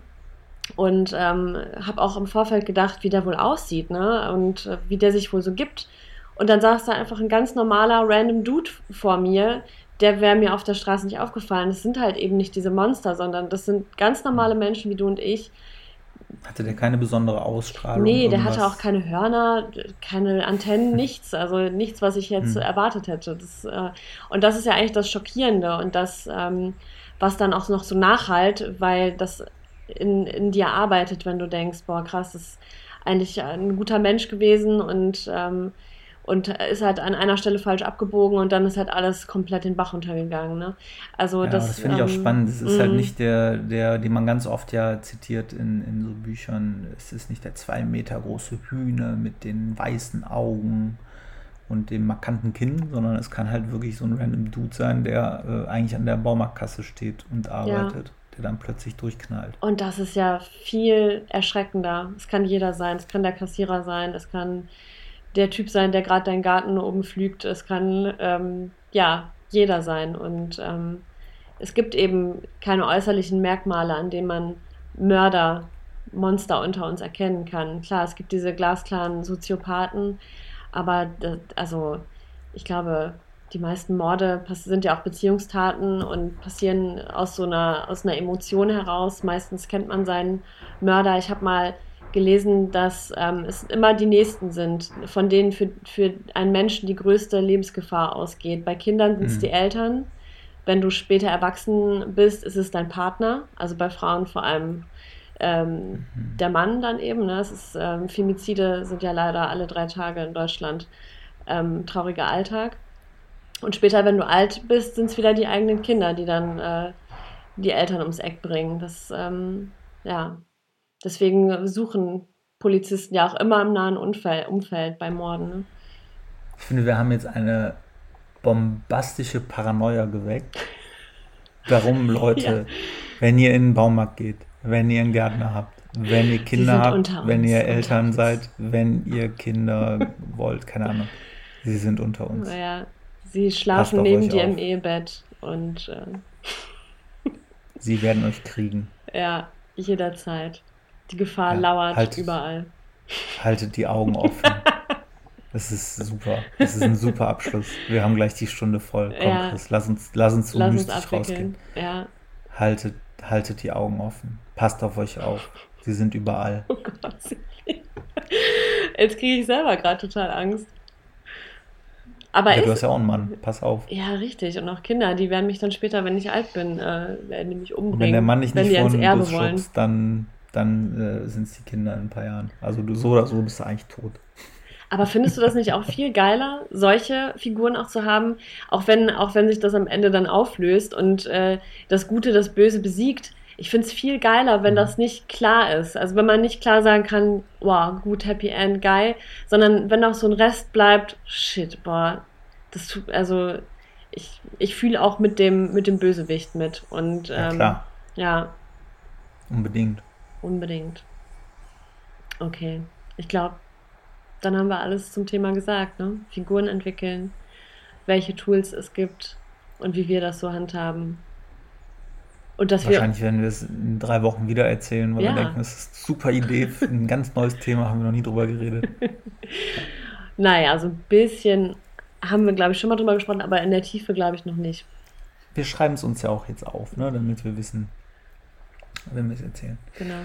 und ähm, habe auch im Vorfeld gedacht, wie der wohl aussieht, ne? Und äh, wie der sich wohl so gibt. Und dann saß da einfach ein ganz normaler, random Dude vor mir, der wäre mir auf der Straße nicht aufgefallen. Das sind halt eben nicht diese Monster, sondern das sind ganz normale Menschen wie du und ich. Hatte der keine besondere Ausstrahlung? Nee, der hatte auch keine Hörner, keine Antennen, nichts. Also nichts, was ich jetzt hm. erwartet hätte. Das, äh, und das ist ja eigentlich das Schockierende und das, ähm, was dann auch noch so nachhalt, weil das in, in dir arbeitet, wenn du denkst, boah, krass, das ist eigentlich ein guter Mensch gewesen und ähm, und ist halt an einer Stelle falsch abgebogen und dann ist halt alles komplett den Bach untergegangen. Ne? Also ja, das, das finde ich auch ähm, spannend. Es ist halt mhm. nicht der, der, den man ganz oft ja zitiert in, in so Büchern. Es ist nicht der zwei Meter große Hühner mit den weißen Augen und dem markanten Kinn, sondern es kann halt wirklich so ein random Dude sein, der äh, eigentlich an der Baumarktkasse steht und arbeitet. Ja. Der dann plötzlich durchknallt. Und das ist ja viel erschreckender. Es kann jeder sein. Es kann der Kassierer sein. Es kann der Typ sein, der gerade deinen Garten oben pflügt. Es kann ähm, ja jeder sein. Und ähm, es gibt eben keine äußerlichen Merkmale, an denen man Mörder, Monster unter uns erkennen kann. Klar, es gibt diese glasklaren Soziopathen, aber das, also ich glaube, die meisten Morde sind ja auch Beziehungstaten und passieren aus so einer, aus einer Emotion heraus. Meistens kennt man seinen Mörder. Ich habe mal gelesen, dass ähm, es immer die Nächsten sind, von denen für, für einen Menschen die größte Lebensgefahr ausgeht. Bei Kindern sind es mhm. die Eltern. Wenn du später erwachsen bist, ist es dein Partner. Also bei Frauen vor allem ähm, mhm. der Mann dann eben. Ne? Es ist, ähm, Femizide sind ja leider alle drei Tage in Deutschland ähm, trauriger Alltag. Und später, wenn du alt bist, sind es wieder die eigenen Kinder, die dann äh, die Eltern ums Eck bringen. Das, ähm, ja, Deswegen suchen Polizisten ja auch immer im nahen Umfeld, Umfeld bei Morden. Ne? Ich finde, wir haben jetzt eine bombastische Paranoia geweckt. Warum Leute, ja. wenn ihr in den Baumarkt geht, wenn ihr einen Gärtner habt, wenn ihr Kinder habt, wenn ihr Eltern seid, wenn ihr Kinder wollt, keine Ahnung. Sie sind unter uns. Naja, sie schlafen neben dir auf. im Ehebett und äh, sie werden euch kriegen. Ja, jederzeit. Die Gefahr ja, lauert haltet, überall. Haltet die Augen offen. Das ist super. Das ist ein super Abschluss. Wir haben gleich die Stunde voll. Komm, ja. Chris, lass uns, lass uns so lass mystisch uns rausgehen. Ja. Haltet, haltet die Augen offen. Passt auf euch auf. Sie sind überall. Oh Gott. Jetzt kriege ich selber gerade total Angst. Aber ja, du hast ja auch einen Mann, pass auf. Ja, richtig. Und auch Kinder, die werden mich dann später, wenn ich alt bin, äh, werden die mich umbringen. Und wenn der Mann dich nicht vor den Bus schubst, dann dann äh, sind es die Kinder in ein paar Jahren. Also du, so oder so bist du eigentlich tot. Aber findest du das nicht auch viel geiler, solche Figuren auch zu haben, auch wenn, auch wenn sich das am Ende dann auflöst und äh, das Gute das Böse besiegt? Ich finde es viel geiler, wenn mhm. das nicht klar ist. Also wenn man nicht klar sagen kann, wow, gut, Happy End, geil, sondern wenn auch so ein Rest bleibt, shit, boah, das tut, also ich, ich fühle auch mit dem, mit dem Bösewicht mit. Und ähm, ja, klar. ja. Unbedingt. Unbedingt. Okay, ich glaube, dann haben wir alles zum Thema gesagt. Ne? Figuren entwickeln, welche Tools es gibt und wie wir das so handhaben. Und dass Wahrscheinlich wir, werden wir es in drei Wochen wieder erzählen, weil ja. wir denken, das ist eine super Idee, ein ganz neues Thema, haben wir noch nie drüber geredet. naja, so ein bisschen haben wir, glaube ich, schon mal drüber gesprochen, aber in der Tiefe, glaube ich, noch nicht. Wir schreiben es uns ja auch jetzt auf, ne, damit wir wissen, wenn wir es erzählen. Genau.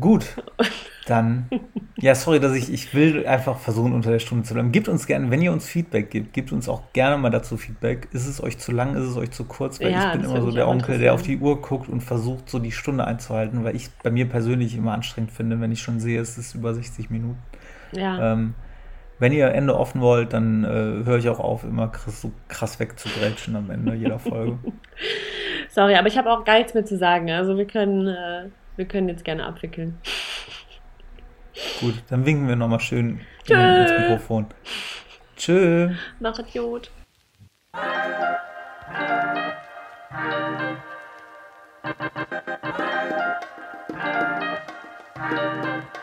Gut, dann, ja, sorry, dass ich, ich will einfach versuchen, unter der Stunde zu bleiben. Gebt uns gerne, wenn ihr uns Feedback gebt, gebt uns auch gerne mal dazu Feedback. Ist es euch zu lang, ist es euch zu kurz? Weil ja, ich bin immer so der Onkel, der auf die Uhr guckt und versucht, so die Stunde einzuhalten, weil ich bei mir persönlich immer anstrengend finde, wenn ich schon sehe, es ist über 60 Minuten. Ja. Ähm, wenn ihr Ende offen wollt, dann äh, höre ich auch auf, immer krass, so krass wegzugrätschen am Ende jeder Folge. Sorry, aber ich habe auch gar nichts mehr zu sagen. Also wir können, äh, wir können jetzt gerne abwickeln. Gut, dann winken wir nochmal schön Tschö. ins Mikrofon. Tschö. Mach Idiot. Thank